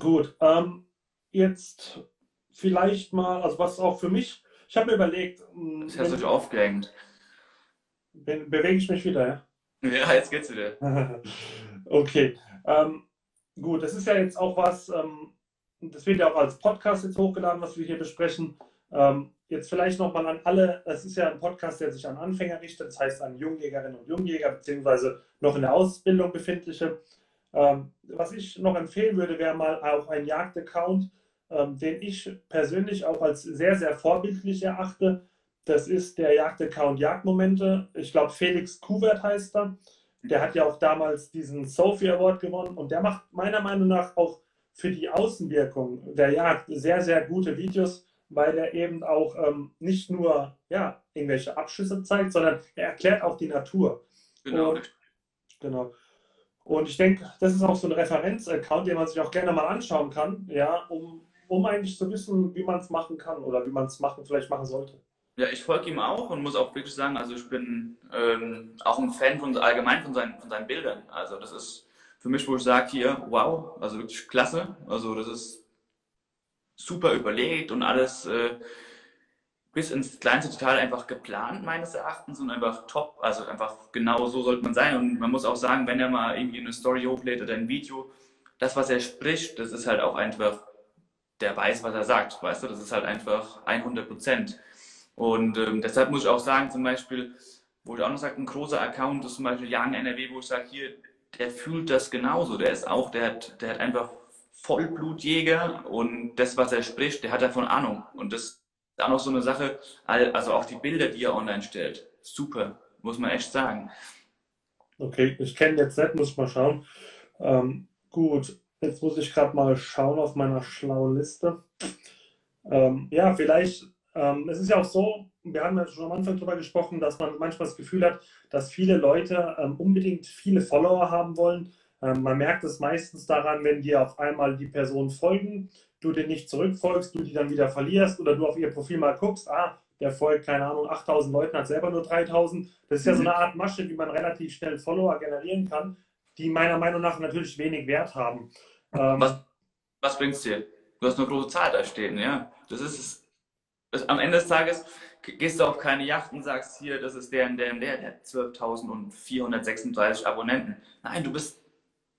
Gut, ähm, jetzt vielleicht mal, also was auch für mich, ich habe mir überlegt. Hm, das hast du dich aufgehängt. Be bewege ich mich wieder, ja? Ja, jetzt geht's wieder. okay. Ähm, gut, das ist ja jetzt auch was, ähm, das wird ja auch als Podcast jetzt hochgeladen, was wir hier besprechen. Ähm, jetzt vielleicht nochmal an alle, es ist ja ein Podcast, der sich an Anfänger richtet, das heißt an Jungjägerinnen und Jungjäger, beziehungsweise noch in der Ausbildung befindliche. Ähm, was ich noch empfehlen würde, wäre mal auch ein Jagdaccount, ähm, den ich persönlich auch als sehr, sehr vorbildlich erachte. Das ist der Jagdaccount Jagdmomente. Ich glaube, Felix Kuwert heißt er. Der hat ja auch damals diesen Sophie Award gewonnen und der macht meiner Meinung nach auch für die Außenwirkung der Jagd sehr, sehr gute Videos, weil er eben auch ähm, nicht nur ja, irgendwelche Abschüsse zeigt, sondern er erklärt auch die Natur. Genau. Und, genau. Und ich denke, das ist auch so ein Referenzaccount, den man sich auch gerne mal anschauen kann, ja, um, um eigentlich zu wissen, wie man es machen kann oder wie man es machen, vielleicht machen sollte. Ja, ich folge ihm auch und muss auch wirklich sagen, also ich bin ähm, auch ein Fan von allgemein von seinen, von seinen Bildern. Also das ist für mich, wo ich sage hier, wow, also wirklich klasse. Also das ist super überlegt und alles. Äh, bis ins kleinste Detail einfach geplant, meines Erachtens, und einfach top. Also einfach genau so sollte man sein. Und man muss auch sagen, wenn er mal irgendwie eine Story hochlädt oder ein Video, das, was er spricht, das ist halt auch einfach, der weiß, was er sagt, weißt du, das ist halt einfach 100 Prozent. Und ähm, deshalb muss ich auch sagen, zum Beispiel, wo ich auch noch sage, ein großer Account ist zum Beispiel Young NRW, wo ich sage, hier, der fühlt das genauso. Der ist auch, der hat, der hat einfach Vollblutjäger und das, was er spricht, der hat davon Ahnung. Und das auch noch so eine Sache, also auch die Bilder, die er online stellt. Super, muss man echt sagen. Okay, ich kenne jetzt nicht, muss mal schauen. Ähm, gut, jetzt muss ich gerade mal schauen auf meiner schlauen Liste. Ähm, ja, vielleicht, ähm, es ist ja auch so, wir haben ja schon am Anfang darüber gesprochen, dass man manchmal das Gefühl hat, dass viele Leute ähm, unbedingt viele Follower haben wollen. Ähm, man merkt es meistens daran, wenn dir auf einmal die Personen folgen du den nicht zurückfolgst, du die dann wieder verlierst oder du auf ihr Profil mal guckst, ah, der folgt, keine Ahnung, 8000 Leuten, hat selber nur 3000. Das ist ja so eine Art Masche, wie man relativ schnell Follower generieren kann, die meiner Meinung nach natürlich wenig Wert haben. Ähm, was, was bringt's dir? Du hast eine große Zahl da stehen, ja. Das ist es. Das, am Ende des Tages gehst du auf keine Yacht und sagst hier, das ist der und der und der, der hat 12.436 Abonnenten. Nein, du bist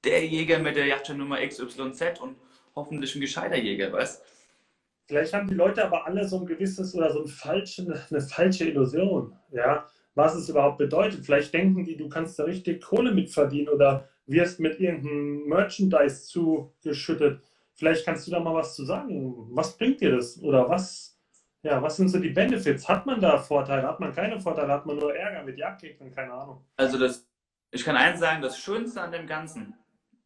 der Jäger mit der Yachtnummer XYZ und hoffentlich ein gescheiter Jäger, weißt Vielleicht haben die Leute aber alle so ein gewisses oder so ein falsche, eine falsche Illusion, ja, was es überhaupt bedeutet. Vielleicht denken die, du kannst da richtig Kohle mitverdienen oder wirst mit irgendeinem Merchandise zugeschüttet. Vielleicht kannst du da mal was zu sagen. Was bringt dir das? Oder was, ja, was sind so die Benefits? Hat man da Vorteile? Hat man keine Vorteile? Hat man nur Ärger mit Jagdgegnern? Keine Ahnung. Also das, ich kann eins sagen, das Schönste an dem Ganzen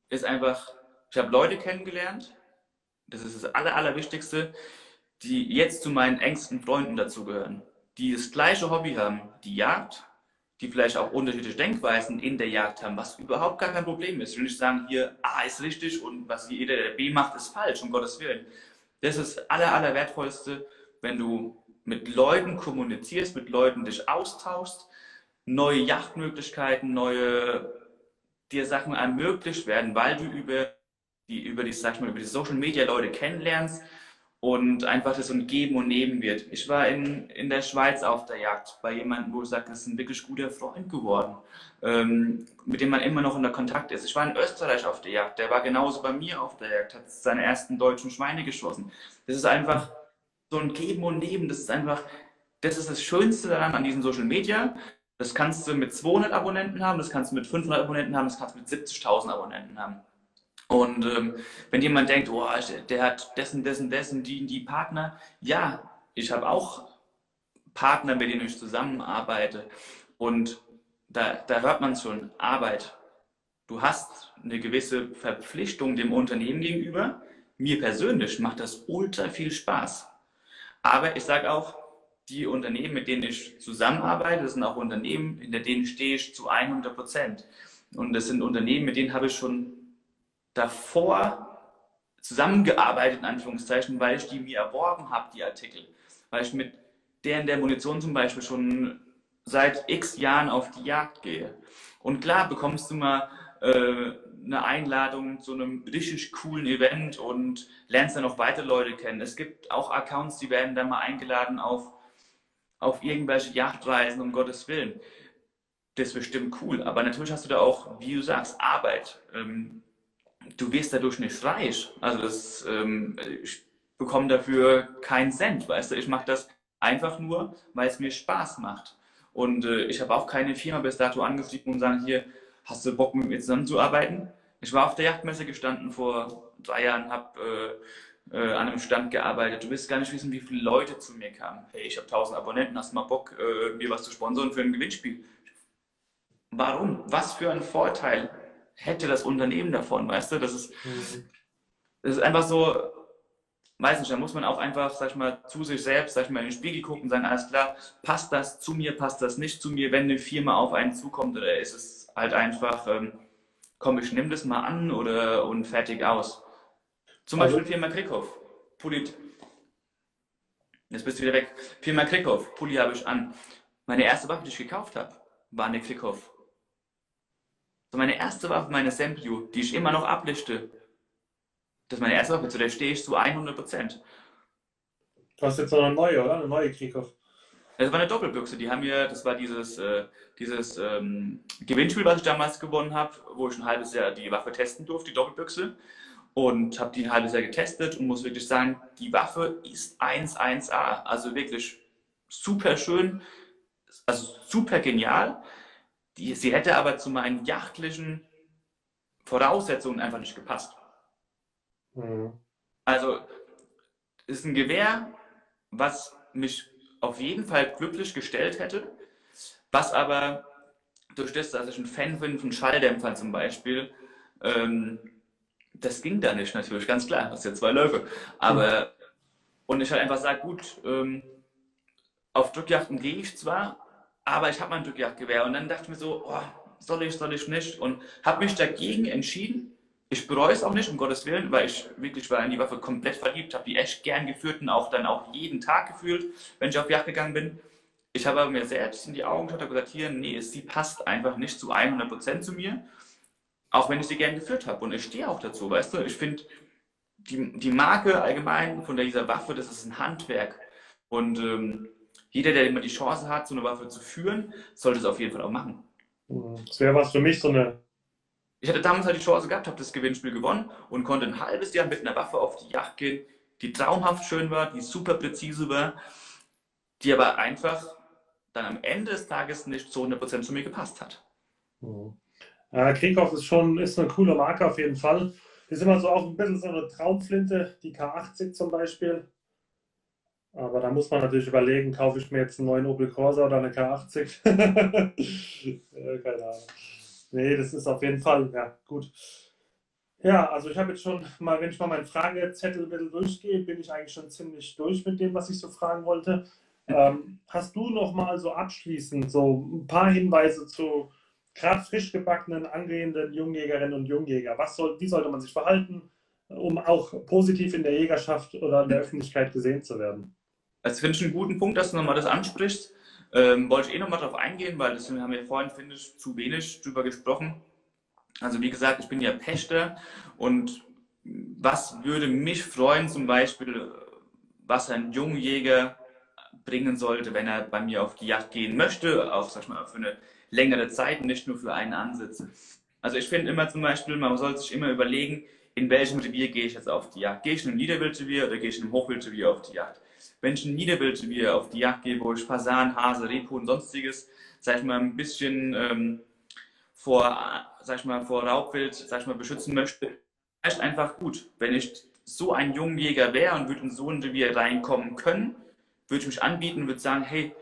ist einfach, ich habe Leute kennengelernt, das ist das Aller, Allerwichtigste, die jetzt zu meinen engsten Freunden dazugehören, die das gleiche Hobby haben, die Jagd, die vielleicht auch unterschiedliche Denkweisen in der Jagd haben, was überhaupt gar kein Problem ist. Ich will nicht sagen, hier A ist richtig und was jeder der B macht, ist falsch, um Gottes Willen. Das ist das Aller, Allerwertvollste, wenn du mit Leuten kommunizierst, mit Leuten dich austauschst, neue Jagdmöglichkeiten, neue dir Sachen ermöglicht werden, weil du über die, über die, sag ich mal, über die Social Media Leute kennenlernst, und einfach das so ein Geben und Nehmen wird. Ich war in, in der Schweiz auf der Jagd bei jemandem, wo ich sage, das ist ein wirklich guter Freund geworden, ähm, mit dem man immer noch unter Kontakt ist. Ich war in Österreich auf der Jagd, der war genauso bei mir auf der Jagd, hat seine ersten deutschen Schweine geschossen. Das ist einfach so ein Geben und Nehmen, das ist einfach, das ist das Schönste daran an diesen Social Media. Das kannst du mit 200 Abonnenten haben, das kannst du mit 500 Abonnenten haben, das kannst du mit 70.000 Abonnenten haben. Und ähm, wenn jemand denkt, oh, der hat dessen, dessen, dessen, die, die Partner, ja, ich habe auch Partner, mit denen ich zusammenarbeite. Und da, da hört man schon, Arbeit. Du hast eine gewisse Verpflichtung dem Unternehmen gegenüber. Mir persönlich macht das ultra viel Spaß. Aber ich sage auch, die Unternehmen, mit denen ich zusammenarbeite, das sind auch Unternehmen, hinter denen stehe ich zu 100 Prozent. Und das sind Unternehmen, mit denen habe ich schon davor zusammengearbeitet, in Anführungszeichen, weil ich die mir erworben habe, die Artikel. Weil ich mit deren der Munition zum Beispiel schon seit x Jahren auf die Jagd gehe. Und klar bekommst du mal äh, eine Einladung zu einem richtig coolen Event und lernst dann noch weitere Leute kennen. Es gibt auch Accounts, die werden dann mal eingeladen auf, auf irgendwelche Yachtreisen, um Gottes Willen. Das ist bestimmt cool. Aber natürlich hast du da auch, wie du sagst, Arbeit. Ähm, du wirst dadurch nicht reich. Also das, ähm, ich bekomme dafür keinen Cent, weißt du. Ich mache das einfach nur, weil es mir Spaß macht. Und äh, ich habe auch keine Firma bis dato angeschrieben und sagen, hier, hast du Bock mit mir zusammenzuarbeiten? Ich war auf der Yachtmesse gestanden vor drei Jahren, habe äh, äh, an einem Stand gearbeitet. Du wirst gar nicht wissen, wie viele Leute zu mir kamen. Hey, ich habe 1000 Abonnenten, hast du mal Bock, äh, mir was zu sponsern für ein Gewinnspiel? Warum? Was für ein Vorteil hätte das Unternehmen davon, weißt du? Das ist, mhm. das ist einfach so, weiß nicht, da muss man auch einfach, sag ich mal, zu sich selbst, sag ich mal, in den Spiegel gucken und sagen, alles klar, passt das zu mir, passt das nicht zu mir, wenn eine Firma auf einen zukommt oder ist es halt einfach, ähm, komm, ich nehme das mal an oder und fertig aus. Zum also, Beispiel Firma Krickhoff, Pulli, jetzt bist du wieder weg, Firma Krickhoff, Pulli habe ich an. Meine erste Waffe, die ich gekauft habe, war eine Krickhoff so meine erste Waffe, meine Semplio, die ich immer noch ablichte. Das ist meine erste Waffe, zu der stehe ich zu 100 Prozent. Du hast jetzt noch eine neue, oder? Eine neue Krieghoff. Das war eine Doppelbüchse. Die haben mir, das war dieses, äh, dieses ähm, Gewinnspiel, was ich damals gewonnen habe, wo ich ein halbes Jahr die Waffe testen durfte, die Doppelbüchse. Und habe die ein halbes Jahr getestet und muss wirklich sagen, die Waffe ist 1-1A. Also wirklich super schön, also super genial. Die, sie hätte aber zu meinen jachtlichen Voraussetzungen einfach nicht gepasst. Mhm. Also ist ein Gewehr, was mich auf jeden Fall glücklich gestellt hätte, was aber durch das, dass ich ein Fan bin von Schalldämpfern zum Beispiel, ähm, das ging da nicht natürlich, ganz klar, das sind ja zwei Läufe. Aber, mhm. und ich halt einfach sage, gut, ähm, auf Drückjachten gehe ich zwar, aber ich habe mein Drückjagdgewehr. Und dann dachte ich mir so, oh, soll ich, soll ich nicht? Und habe mich dagegen entschieden. Ich bereue es auch nicht, um Gottes Willen, weil ich wirklich war in die Waffe komplett verliebt, habe die echt gern geführt und auch dann auch jeden Tag gefühlt, wenn ich auf Jagd gegangen bin. Ich habe mir selbst in die Augen geschaut und gesagt, hier, nee, sie passt einfach nicht zu 100% zu mir, auch wenn ich sie gern geführt habe. Und ich stehe auch dazu, weißt du, ich finde, die, die Marke allgemein von dieser Waffe, das ist ein Handwerk. Und ähm, jeder, der immer die Chance hat, so eine Waffe zu führen, sollte es auf jeden Fall auch machen. Mhm. Das wäre was für mich, so eine Ich hatte damals halt die Chance gehabt, habe das Gewinnspiel gewonnen und konnte ein halbes Jahr mit einer Waffe auf die Yacht gehen, die traumhaft schön war, die super präzise war, die aber einfach dann am Ende des Tages nicht zu 100% zu mir gepasst hat. Mhm. Äh, Krieghoff ist schon ist eine coole Marke auf jeden Fall. Ist immer so auch ein bisschen so eine Traumflinte, die K80 zum Beispiel. Aber da muss man natürlich überlegen, kaufe ich mir jetzt einen neuen Opel Corsa oder eine K80? Keine Ahnung. Nee, das ist auf jeden Fall, ja, gut. Ja, also ich habe jetzt schon mal, wenn ich mal meinen Fragezettel ein bisschen durchgehe, bin ich eigentlich schon ziemlich durch mit dem, was ich so fragen wollte. Ähm, hast du noch mal so abschließend so ein paar Hinweise zu gerade frisch gebackenen, angehenden Jungjägerinnen und Jungjäger? Was soll, wie sollte man sich verhalten, um auch positiv in der Jägerschaft oder in der Öffentlichkeit gesehen zu werden? Also finde ich einen guten Punkt, dass du nochmal das ansprichst. Ähm, wollte ich eh nochmal darauf eingehen, weil das haben wir vorhin, finde ich, zu wenig drüber gesprochen. Also wie gesagt, ich bin ja Pächter und was würde mich freuen, zum Beispiel, was ein Jungjäger bringen sollte, wenn er bei mir auf die Jagd gehen möchte, auch sag ich mal, für eine längere Zeit, nicht nur für einen Ansitz. Also ich finde immer zum Beispiel, man sollte sich immer überlegen, in welchem Revier gehe ich jetzt auf die Jagd? Gehe ich in einem Niederwildrevier oder gehe ich in einem Hochwildrevier auf die Jagd? Wenn ich in einem Niederwildrevier auf die Jagd gehe, wo ich Fasan, Hase, Rebhuhn und sonstiges, sag ich mal, ein bisschen ähm, vor, sag ich mal, vor Raubwild, sag ich mal, beschützen möchte, ist einfach gut. Wenn ich so ein Jungjäger wäre und würde in so ein Revier reinkommen können, würde ich mich anbieten würde sagen, hey,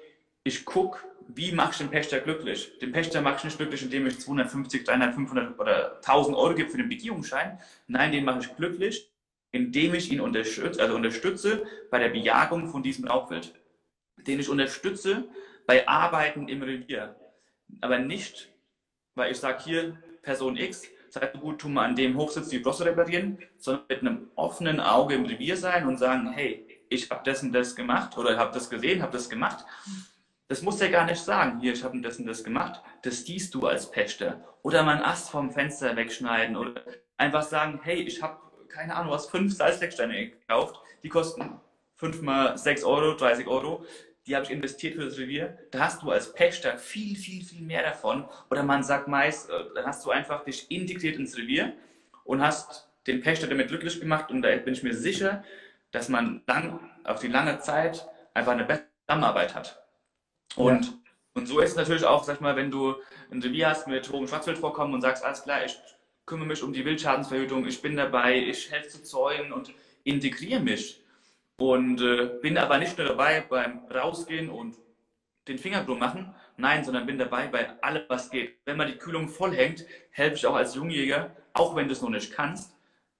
ich gucke, wie mache ich den Pächter glücklich? Den Pächter mache ich nicht glücklich, indem ich 250, 300, 500 oder 1000 Euro gebe für den Begehungsschein. Nein, den mache ich glücklich, indem ich ihn unterstütze, also unterstütze bei der Bejagung von diesem Raubwild. Den ich unterstütze bei Arbeiten im Revier. Aber nicht, weil ich sage, hier, Person X, sei so gut, tu mal an dem Hochsitz die Rosse reparieren, sondern mit einem offenen Auge im Revier sein und sagen, hey, ich habe das und das gemacht oder habe das gesehen, habe das gemacht. Das muss er gar nicht sagen, hier, ich habe das und das gemacht. Das siehst du als Pächter. Oder mal Ast vom Fenster wegschneiden oder einfach sagen, hey, ich habe, keine Ahnung, was, fünf Salzlecksteine gekauft. Die kosten fünf mal sechs Euro, 30 Euro. Die habe ich investiert für das Revier. Da hast du als Pächter viel, viel, viel mehr davon. Oder man sagt meist, äh, dann hast du einfach dich integriert ins Revier und hast den Pächter damit glücklich gemacht. Und da bin ich mir sicher, dass man dann auf die lange Zeit einfach eine bessere Zusammenarbeit hat. Und, ja. und so ist es natürlich auch, sag mal, wenn du ein Revier hast mit hohem Schwarzwildvorkommen und sagst, alles klar, ich kümmere mich um die Wildschadensverhütung, ich bin dabei, ich helfe zu zäunen und integriere mich. Und äh, bin aber nicht nur dabei beim Rausgehen und den Finger drum machen, nein, sondern bin dabei bei allem, was geht. Wenn man die Kühlung voll hängt, helfe ich auch als Jungjäger, auch wenn du es noch nicht kannst,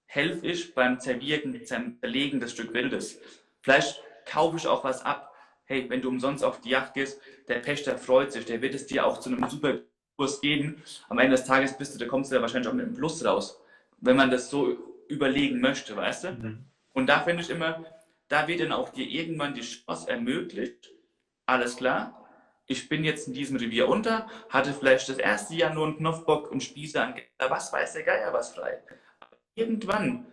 helfe ich beim Zerwirken, Zerlegen des Stück Wildes. Vielleicht kaufe ich auch was ab. Hey, wenn du umsonst auf die Yacht gehst, der Pächter freut sich, der wird es dir auch zu einem super Kurs geben. Am Ende des Tages bist du, da kommst du ja wahrscheinlich auch mit einem Plus raus, wenn man das so überlegen möchte, weißt du? Mhm. Und da finde ich immer, da wird dann auch dir irgendwann die Chance ermöglicht, alles klar, ich bin jetzt in diesem Revier unter, hatte vielleicht das erste Jahr nur einen Knopfbock und Spieße an, was weiß der Geier was frei irgendwann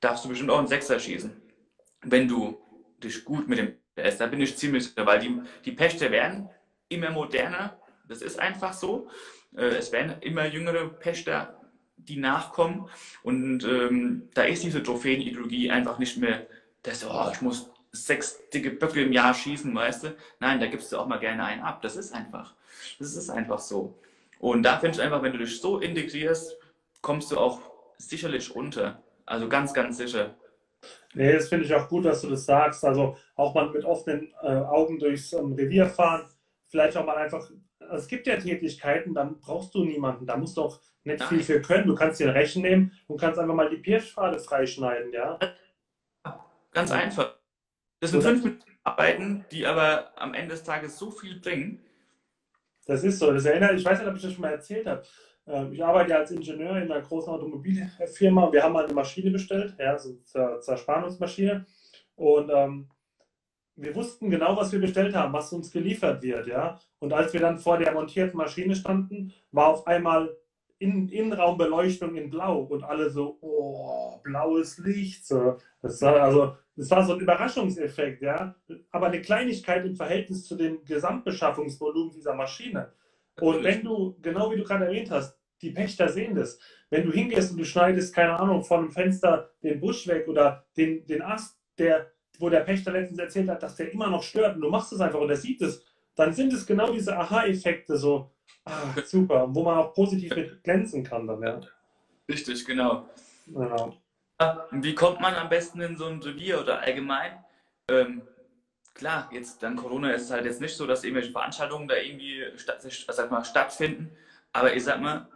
darfst du bestimmt auch einen Sechser schießen. Wenn du dich gut mit dem PS, da bin ich ziemlich sicher, weil die, die Pächter werden immer moderner. Das ist einfach so. Äh, es werden immer jüngere Pächter, die nachkommen. Und ähm, da ist diese Trophäenideologie einfach nicht mehr, dass oh, ich muss sechs dicke Böcke im Jahr schießen, weißt du? Nein, da gibst du auch mal gerne einen ab. Das ist einfach. Das ist einfach so. Und da finde ich einfach, wenn du dich so integrierst, kommst du auch sicherlich unter. Also ganz, ganz sicher. Nee, das finde ich auch gut, dass du das sagst. Also auch mal mit offenen äh, Augen durchs ähm, Revier fahren. Vielleicht auch mal einfach, also es gibt ja Tätigkeiten, dann brauchst du niemanden. Da musst du auch nicht Nein. viel für können. Du kannst dir ein Rechen nehmen und kannst einfach mal die Pirschpfade freischneiden, ja? Ganz einfach. Das sind fünf Minuten Arbeiten, die aber am Ende des Tages so viel bringen. Das ist so. Das erinnert, ich weiß nicht, ob ich das schon mal erzählt habe. Ähm, ich arbeite ja als Ingenieur in einer großen Automobilfirma. Wir haben mal eine Maschine bestellt, ja, so eine Zerspannungsmaschine. Und ähm, wir wussten genau, was wir bestellt haben, was uns geliefert wird. Ja? Und als wir dann vor der montierten Maschine standen, war auf einmal in, Innenraumbeleuchtung in Blau und alle so, oh, blaues Licht. So. Das war also, das war so ein Überraschungseffekt, ja. Aber eine Kleinigkeit im Verhältnis zu dem Gesamtbeschaffungsvolumen dieser Maschine. Und wenn du, genau wie du gerade erwähnt hast, die Pächter sehen das. Wenn du hingehst und du schneidest, keine Ahnung, von einem Fenster den Busch weg oder den, den Ast, der, wo der Pächter letztens erzählt hat, dass der immer noch stört und du machst es einfach und er sieht es, dann sind es genau diese Aha-Effekte, so, ah, super, wo man auch positiv mit glänzen kann dann, ja. Richtig, genau. Genau. Wie kommt man am besten in so ein Revier oder allgemein? Ähm, klar, jetzt dann Corona ist es halt jetzt nicht so, dass irgendwelche Veranstaltungen da irgendwie statt, sag mal, stattfinden. Aber ich sag mal,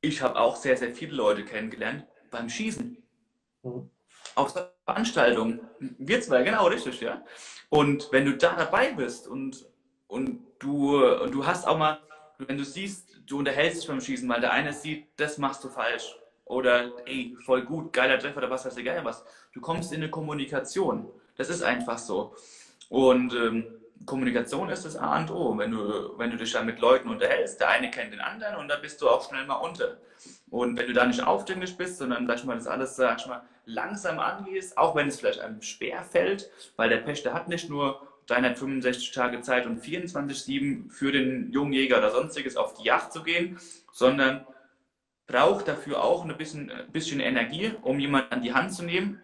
ich habe auch sehr, sehr viele Leute kennengelernt beim Schießen. Mhm. Auf Veranstaltungen. Wir zwei, genau, richtig, ja. Und wenn du da dabei bist und, und du, du hast auch mal, wenn du siehst, du unterhältst dich beim Schießen, weil der eine sieht, das machst du falsch. Oder, ey, voll gut, geiler Treffer oder was weiß ich, geil was. Du kommst in eine Kommunikation. Das ist einfach so. Und ähm, Kommunikation ist das A und O. Wenn du, wenn du dich dann mit Leuten unterhältst, der eine kennt den anderen und da bist du auch schnell mal unter. Und wenn du da nicht aufdringlich bist, sondern sag ich mal, das alles sag ich mal, langsam angehst, auch wenn es vielleicht einem schwer fällt, weil der Pächter hat nicht nur 365 Tage Zeit und 24-7 für den jungen Jäger oder sonstiges auf die Yacht zu gehen, sondern braucht dafür auch ein bisschen, ein bisschen Energie, um jemanden an die Hand zu nehmen.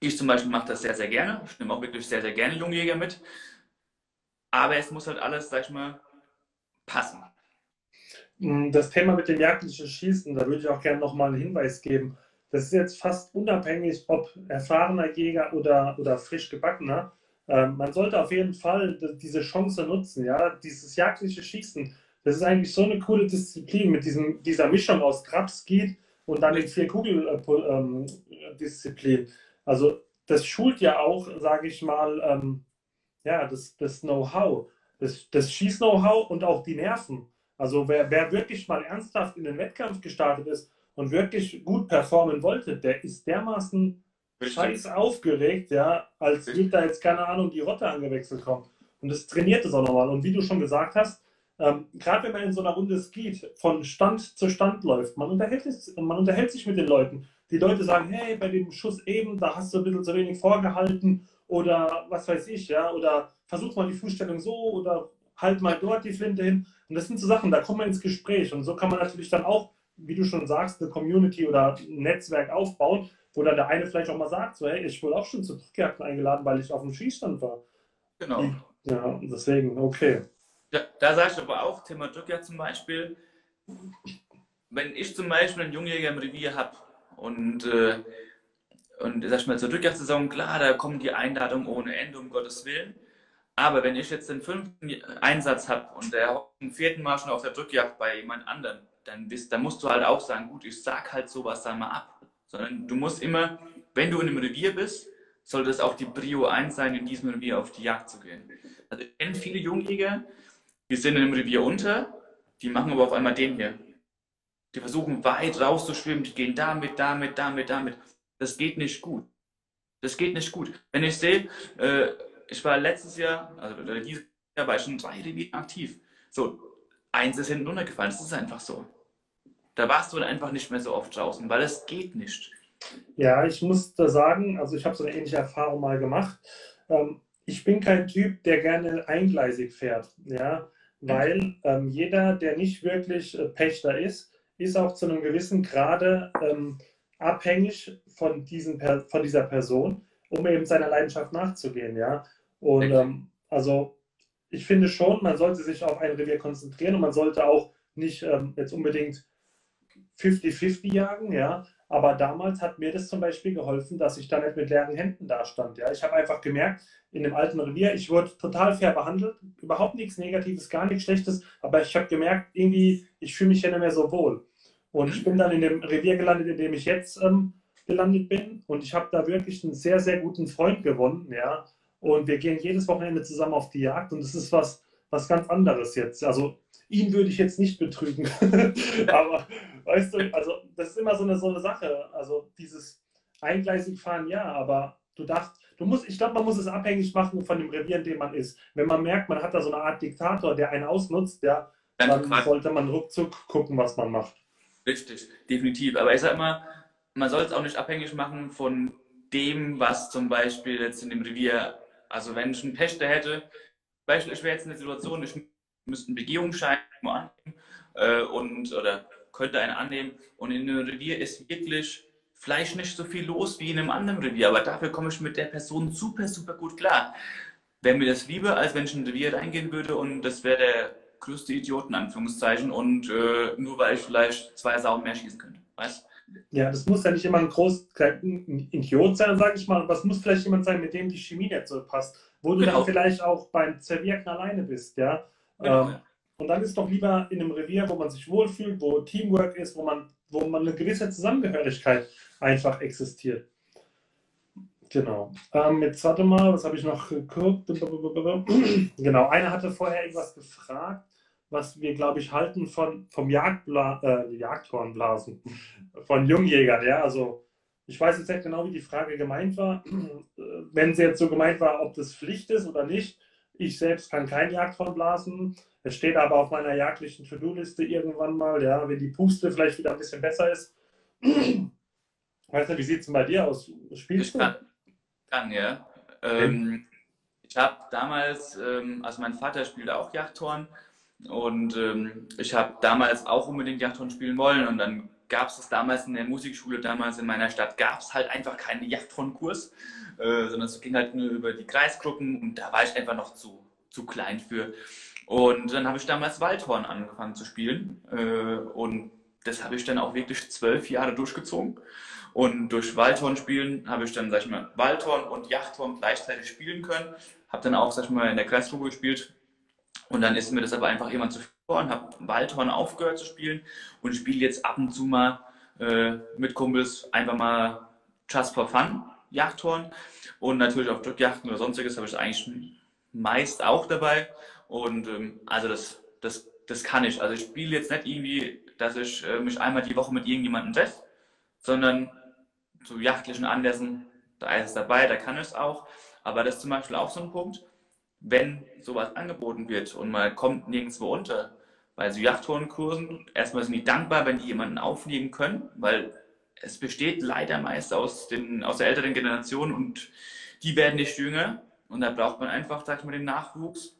Ich zum Beispiel mache das sehr, sehr gerne. Ich nehme auch wirklich sehr, sehr gerne Jungjäger mit. Aber es muss halt alles, sag ich mal, passen. Mm, das Thema mit dem jagdlichen Schießen, da würde ich auch gerne nochmal einen Hinweis geben. Das ist jetzt fast unabhängig, ob erfahrener Jäger oder, oder frisch gebackener. Ähm, man sollte auf jeden Fall diese Chance nutzen, ja, dieses jagdliche Schießen. Das ist eigentlich so eine coole Disziplin mit diesem, dieser Mischung aus Trab, Skeet und dann den vier Kugel-Disziplin. Äh, ähm, also das schult ja auch, sage ich mal, ähm, ja, das, das Know-how, das, das Schieß-Know-how und auch die Nerven. Also wer, wer wirklich mal ernsthaft in den Wettkampf gestartet ist und wirklich gut performen wollte, der ist dermaßen Richtig. scheiß aufgeregt, ja, als würde da jetzt, keine Ahnung, die Rotte angewechselt kommen. Und das trainiert es auch nochmal. Und wie du schon gesagt hast, ähm, gerade wenn man in so einer Runde skiet, von Stand zu Stand läuft, man unterhält, sich, man unterhält sich mit den Leuten. Die Leute sagen, hey, bei dem Schuss eben, da hast du ein bisschen zu wenig vorgehalten oder was weiß ich, ja, oder versuch mal die Fußstellung so oder halt mal dort die Flinte hin. Und das sind so Sachen, da kommt man ins Gespräch. Und so kann man natürlich dann auch, wie du schon sagst, eine Community oder ein Netzwerk aufbauen, wo dann der eine vielleicht auch mal sagt, so, hey, ich wurde auch schon zu Drückjagden eingeladen, weil ich auf dem Schießstand war. Genau. Ja, deswegen, okay. Ja, da sage ich aber auch, Thema Drückjagd zum Beispiel, wenn ich zum Beispiel einen Jungjäger im Revier habe und äh, und sag ich mal, zur Rückjagdsaison, klar, da kommen die Einladungen ohne Ende, um Gottes Willen. Aber wenn ich jetzt den fünften Einsatz habe und der im vierten Mal schon auf der Rückjagd bei jemand anderem, dann, bist, dann musst du halt auch sagen, gut, ich sag halt sowas da mal ab. Sondern du musst immer, wenn du in einem Revier bist, sollte es auch die Prio 1 sein, in diesem Revier auf die Jagd zu gehen. Also ich kenne viele Jungjäger, die sind in einem Revier unter, die machen aber auf einmal den hier. Die versuchen weit rauszuschwimmen, die gehen damit, damit, damit, damit. Das geht nicht gut. Das geht nicht gut. Wenn ich sehe, äh, ich war letztes Jahr, also dieses Jahr war ich schon drei Revieren aktiv. So, eins ist hinten runtergefallen. Das ist einfach so. Da warst du dann einfach nicht mehr so oft draußen, weil es geht nicht. Ja, ich muss da sagen, also ich habe so eine ähnliche Erfahrung mal gemacht. Ähm, ich bin kein Typ, der gerne eingleisig fährt, ja, weil ähm, jeder, der nicht wirklich äh, Pächter ist, ist auch zu einem gewissen Grade ähm, abhängig von, diesen, von dieser Person, um eben seiner Leidenschaft nachzugehen. Ja? Und ähm, also ich finde schon, man sollte sich auf ein Revier konzentrieren und man sollte auch nicht ähm, jetzt unbedingt 50-50 jagen, ja. Aber damals hat mir das zum Beispiel geholfen, dass ich da nicht mit leeren Händen dastand. Ja. Ich habe einfach gemerkt, in dem alten Revier, ich wurde total fair behandelt, überhaupt nichts Negatives, gar nichts Schlechtes, aber ich habe gemerkt, irgendwie, ich fühle mich ja nicht mehr so wohl. Und ich bin dann in dem Revier gelandet, in dem ich jetzt ähm, gelandet bin. Und ich habe da wirklich einen sehr, sehr guten Freund gewonnen. Ja. Und wir gehen jedes Wochenende zusammen auf die Jagd. Und es ist was, was ganz anderes jetzt. Also ihn würde ich jetzt nicht betrügen. Aber weißt du, also das ist immer so eine, so eine Sache. Also dieses eingleisig fahren, ja, aber du darfst, du musst, ich glaube, man muss es abhängig machen von dem Revier, in dem man ist. Wenn man merkt, man hat da so eine Art Diktator, der einen ausnutzt, ja, dann sollte man ruckzuck gucken, was man macht. Richtig, definitiv. Aber ich sag mal, man soll es auch nicht abhängig machen von dem, was zum Beispiel jetzt in dem Revier, also wenn ich einen Pächter hätte, Beispiel, ich wäre jetzt in der Situation, ich müsste einen Begehungsschein annehmen äh, und oder könnte einen annehmen. Und in einem Revier ist wirklich vielleicht nicht so viel los wie in einem anderen Revier, aber dafür komme ich mit der Person super, super gut klar. Wäre mir das lieber, als wenn ich in ein Revier reingehen würde und das wäre der größte Idiot in Anführungszeichen und äh, nur weil ich vielleicht zwei Sauen mehr schießen könnte. Weißt Ja, das muss ja nicht immer ein groß ein Idiot sein, sage ich mal, aber es muss vielleicht jemand sein, mit dem die Chemie nicht so passt, wo du genau. dann vielleicht auch beim Zerwirken alleine bist, ja. Genau, ähm, Und dann ist doch lieber in einem Revier, wo man sich wohlfühlt, wo Teamwork ist, wo man, wo man eine gewisse Zusammengehörigkeit einfach existiert. Genau. Ähm, jetzt warte mal, was habe ich noch geguckt? genau, einer hatte vorher irgendwas gefragt, was wir, glaube ich, halten von, vom Jagdbla äh, Jagdhornblasen, von Jungjägern. Ja, also ich weiß jetzt nicht genau, wie die Frage gemeint war. Wenn sie jetzt so gemeint war, ob das Pflicht ist oder nicht. Ich selbst kann kein Jagdhorn blasen. Es steht aber auf meiner jagdlichen To-Do-Liste irgendwann mal, ja, wenn die Puste vielleicht wieder ein bisschen besser ist. Weißt du, wie sieht es bei dir aus? Spielst du? Ich kann, kann ja. Ähm, ich habe damals, ähm, also mein Vater spielt auch Jagdhorn und ähm, ich habe damals auch unbedingt Jagdhorn spielen wollen und dann gab es das damals in der Musikschule, damals in meiner Stadt, gab es halt einfach keinen Jagdhornkurs, äh, sondern es ging halt nur über die Kreisgruppen und da war ich einfach noch zu, zu klein für. Und dann habe ich damals Waldhorn angefangen zu spielen äh, und das habe ich dann auch wirklich zwölf Jahre durchgezogen. Und durch Waldhorn spielen habe ich dann, sag ich mal, Waldhorn und Jachthorn gleichzeitig spielen können. Habe dann auch, sag ich mal, in der Kreisgruppe gespielt. Und dann ist mir das aber einfach jemand zu viel und habe Waldhorn aufgehört zu spielen und spiele jetzt ab und zu mal äh, mit Kumpels einfach mal Just for Fun Jachthorn. Und natürlich auch Drückjachten oder sonstiges habe ich eigentlich meist auch dabei. Und ähm, also das, das, das kann ich. Also ich spiele jetzt nicht irgendwie, dass ich äh, mich einmal die Woche mit irgendjemandem treffe, sondern zu jachtlichen Anlässen, da ist es dabei, da kann es auch. Aber das ist zum Beispiel auch so ein Punkt, wenn sowas angeboten wird und man kommt nirgendwo unter, bei so Yachthornkursen, erstmal sind die dankbar, wenn die jemanden aufnehmen können, weil es besteht leider meist aus, den, aus der älteren Generation und die werden nicht jünger und da braucht man einfach, sag ich mal, den Nachwuchs.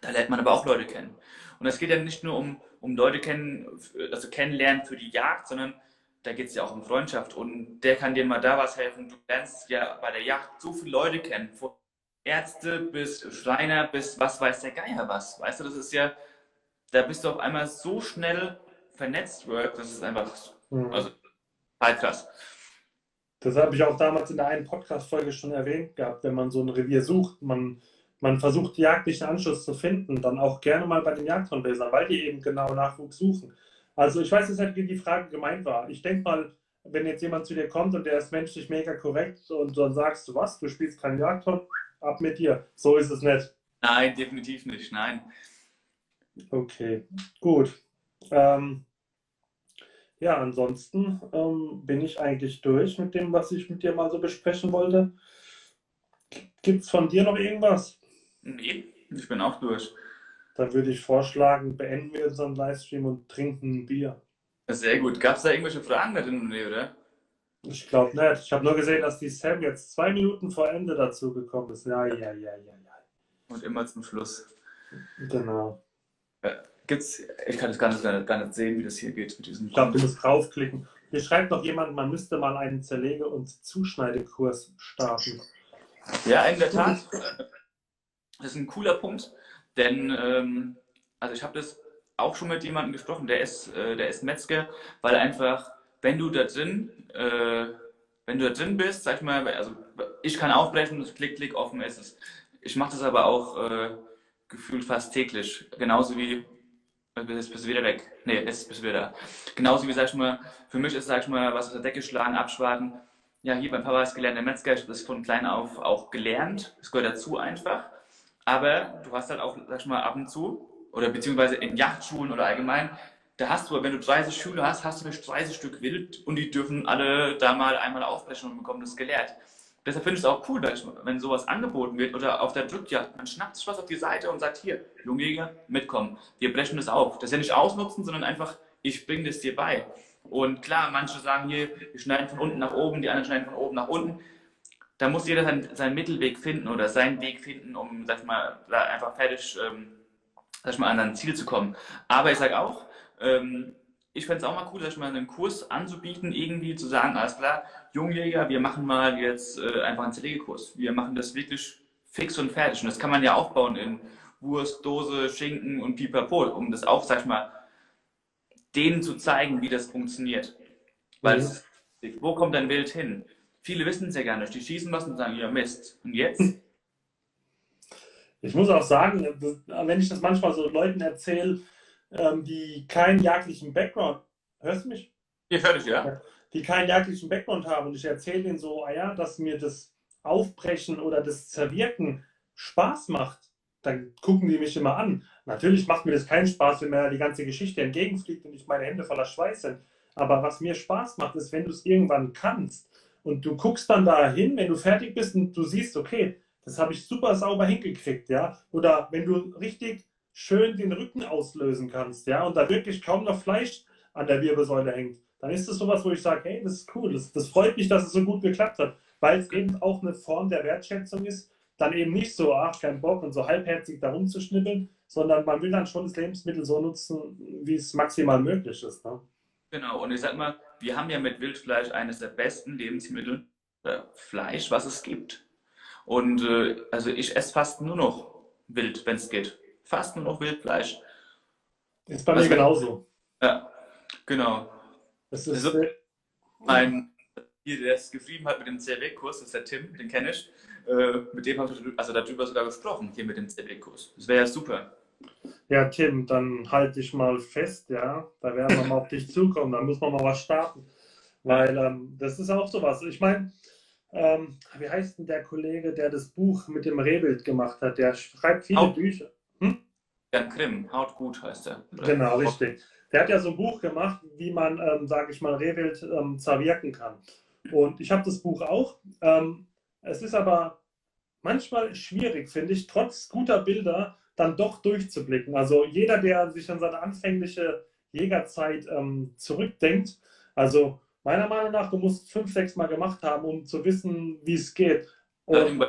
Da lernt man aber auch Leute kennen. Und es geht ja nicht nur um, um Leute kennen, also kennenlernen für die Jagd, sondern da geht es ja auch um Freundschaft und der kann dir mal da was helfen. Du lernst ja bei der Jagd so viele Leute kennen, Ärzte bis Schreiner bis was weiß der Geier was. Weißt du, das ist ja, da bist du auf einmal so schnell vernetzt, Work, das ist einfach, mhm. also halt krass. Das habe ich auch damals in der einen Podcast-Folge schon erwähnt gehabt, wenn man so ein Revier sucht, man, man versucht jagdlichen Anschluss zu finden, dann auch gerne mal bei den Jagdhornbläsern, weil die eben genau Nachwuchs suchen. Also ich weiß jetzt nicht, wie die Frage gemeint war. Ich denke mal, wenn jetzt jemand zu dir kommt und der ist menschlich mega korrekt und dann sagst du was, du spielst keinen Jagdhund, ab mit dir. So ist es nicht. Nein, definitiv nicht, nein. Okay, gut. Ähm, ja, ansonsten ähm, bin ich eigentlich durch mit dem, was ich mit dir mal so besprechen wollte. Gibt es von dir noch irgendwas? Nee, ich bin auch durch. Dann würde ich vorschlagen, beenden wir unseren Livestream und trinken ein Bier. Sehr gut. Gab es da irgendwelche Fragen da drin, oder? Ich glaube nicht. Ich habe nur gesehen, dass die Sam jetzt zwei Minuten vor Ende dazu gekommen ist. Ja, ja, ja, ja, ja. Und immer zum Schluss. Genau. Ja, gibt's, ich kann das gar nicht, gar nicht sehen, wie das hier geht mit diesem. Ich glaube, du musst draufklicken. Hier schreibt noch jemand, man müsste mal einen Zerlege- und Zuschneidekurs starten. Ja, in der Tat. Das ist ein cooler Punkt. Denn, ähm, also ich habe das auch schon mit jemandem gesprochen, der ist, äh, der ist Metzger, weil einfach, wenn du da drin, äh, wenn du da drin bist, sag ich mal, also ich kann aufbrechen, das Klick, Klick offen ist es. Ich mache das aber auch äh, gefühlt fast täglich, genauso wie Jetzt bist du wieder weg. Nee, jetzt bist du wieder da. Genauso wie, sag ich mal, für mich ist, sag ich mal, was aus der Decke schlagen, abschwarten. Ja, hier beim Papa ist gelernter Metzger, ich habe das von klein auf auch gelernt. Das gehört dazu einfach. Aber du hast halt auch, sag ich mal, ab und zu, oder beziehungsweise in Jachtschulen oder allgemein, da hast du, wenn du 30 Schüler hast, hast du nicht 30 Stück Wild und die dürfen alle da mal einmal aufbrechen und bekommen das gelehrt. Deshalb finde ich es auch cool, wenn sowas angeboten wird oder auf der Drückjagd, man schnappt sich was auf die Seite und sagt, hier, Jungjäger, mitkommen, wir brechen das auf. Das ist ja nicht ausnutzen, sondern einfach, ich bringe das dir bei. Und klar, manche sagen hier, wir schneiden von unten nach oben, die anderen schneiden von oben nach unten da muss jeder seinen, seinen Mittelweg finden oder seinen Weg finden, um, sag ich mal, einfach fertig, ähm, sag ich mal, an ein Ziel zu kommen. Aber ich sage auch, ähm, ich fände es auch mal cool, sag ich mal, einen Kurs anzubieten, irgendwie zu sagen, alles klar, Jungjäger, wir machen mal jetzt äh, einfach einen Zerlegekurs. Wir machen das wirklich fix und fertig. Und das kann man ja aufbauen in Wurst, Dose, Schinken und Pipapo, um das auch, sag ich mal, denen zu zeigen, wie das funktioniert. Weil mhm. es, wo kommt dein Wild hin? Viele wissen es ja gar nicht. Die schießen was und sagen, ja Mist. Und jetzt? Ich muss auch sagen, wenn ich das manchmal so Leuten erzähle, ähm, die keinen jagdlichen Background, hörst du mich? Ich höre dich, ja. Die keinen jagdlichen Background haben und ich erzähle denen so, ah ja, dass mir das Aufbrechen oder das Zerwirken Spaß macht, dann gucken die mich immer an. Natürlich macht mir das keinen Spaß, wenn mir die ganze Geschichte entgegenfliegt und ich meine Hände voller Schweiß sind. Aber was mir Spaß macht, ist, wenn du es irgendwann kannst und du guckst dann da hin, wenn du fertig bist und du siehst, okay, das habe ich super sauber hingekriegt, ja. Oder wenn du richtig schön den Rücken auslösen kannst, ja, und da wirklich kaum noch Fleisch an der Wirbelsäule hängt, dann ist das sowas, wo ich sage, hey, das ist cool, das, das freut mich, dass es so gut geklappt hat, weil es eben auch eine Form der Wertschätzung ist, dann eben nicht so, ach, kein Bock und so halbherzig da rumzuschnippeln, sondern man will dann schon das Lebensmittel so nutzen, wie es maximal möglich ist. Ne? Genau, und ich sag mal, wir haben ja mit Wildfleisch eines der besten Lebensmittel, äh, Fleisch, was es gibt. Und äh, also ich esse fast nur noch Wild, wenn es geht fast nur noch Wildfleisch. Ist bei mir genauso. Ja, genau. Das ist also, mein, der es geschrieben hat mit dem CW-Kurs, das ist der Tim, den kenne ich. Äh, mit dem habe ich also darüber sogar gesprochen, hier mit dem CW-Kurs. Das wäre ja super. Ja, Tim, dann halte ich mal fest, ja. Da werden wir mal auf dich zukommen, da muss man mal was starten. Weil ähm, das ist auch sowas. Ich meine, ähm, wie heißt denn der Kollege, der das Buch mit dem Rehbild gemacht hat? Der schreibt viele Auch. Bücher. Jan Grimm, Haut gut heißt er. Genau, richtig. Der hat ja so ein Buch gemacht, wie man, ähm, sage ich mal, Rehwild ähm, zerwirken kann. Und ich habe das Buch auch. Ähm, es ist aber manchmal schwierig, finde ich, trotz guter Bilder dann doch durchzublicken. Also jeder, der sich an seine anfängliche Jägerzeit ähm, zurückdenkt, also meiner Meinung nach, du musst fünf, sechs Mal gemacht haben, um zu wissen, wie es geht. Und,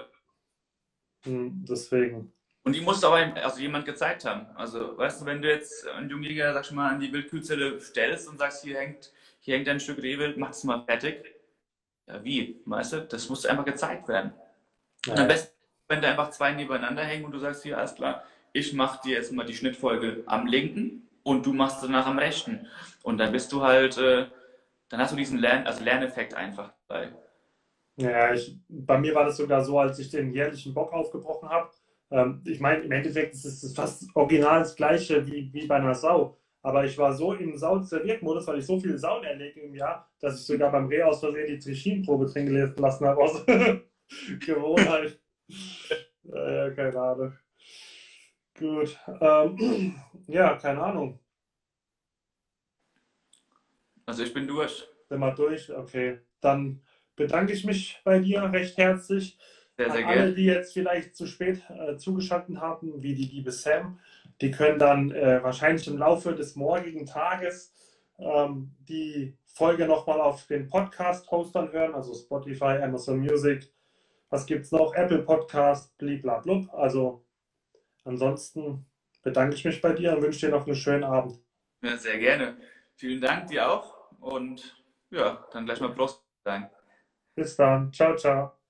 hm, deswegen. Und die muss aber also jemand gezeigt haben. Also, weißt du, wenn du jetzt einen Jungjäger, sag ich mal, an die Wildkühlzelle stellst und sagst, hier hängt, hier hängt ein Stück Rehwild, mach es mal fertig. Ja, wie? Weißt du, das muss einfach gezeigt werden. Ja. Und am besten, wenn da einfach zwei nebeneinander hängen und du sagst, hier, alles klar, ich mach dir jetzt mal die Schnittfolge am linken und du machst danach am rechten. Und dann bist du halt, äh, dann hast du diesen Lern also Lerneffekt einfach dabei. Ja, ich, bei mir war das sogar so, als ich den jährlichen Bock aufgebrochen habe, ähm, ich meine, im Endeffekt ist es fast original das gleiche wie, wie bei einer Sau. Aber ich war so im Sau-Zerwirk-Modus, weil ich so viele Sauen erlege im Jahr, dass ich sogar beim Reh aus Versehen die Trichine-Probe drin lassen habe aus Gewohnheit. ja, keine Ahnung. Gut. Ähm, ja, keine Ahnung. Also ich bin durch. Sind wir durch? Okay. Dann bedanke ich mich bei dir recht herzlich. Sehr, sehr Alle, gerne. die jetzt vielleicht zu spät äh, zugeschaltet haben, wie die liebe Sam, die können dann äh, wahrscheinlich im Laufe des morgigen Tages ähm, die Folge nochmal auf den Podcast-Hostern hören, also Spotify, Amazon Music. Was gibt es noch? Apple Podcast, bliblablub. Also ansonsten bedanke ich mich bei dir und wünsche dir noch einen schönen Abend. Ja, sehr gerne. Vielen Dank dir auch und ja, dann gleich mal Prost sein. Bis dann. Ciao, ciao.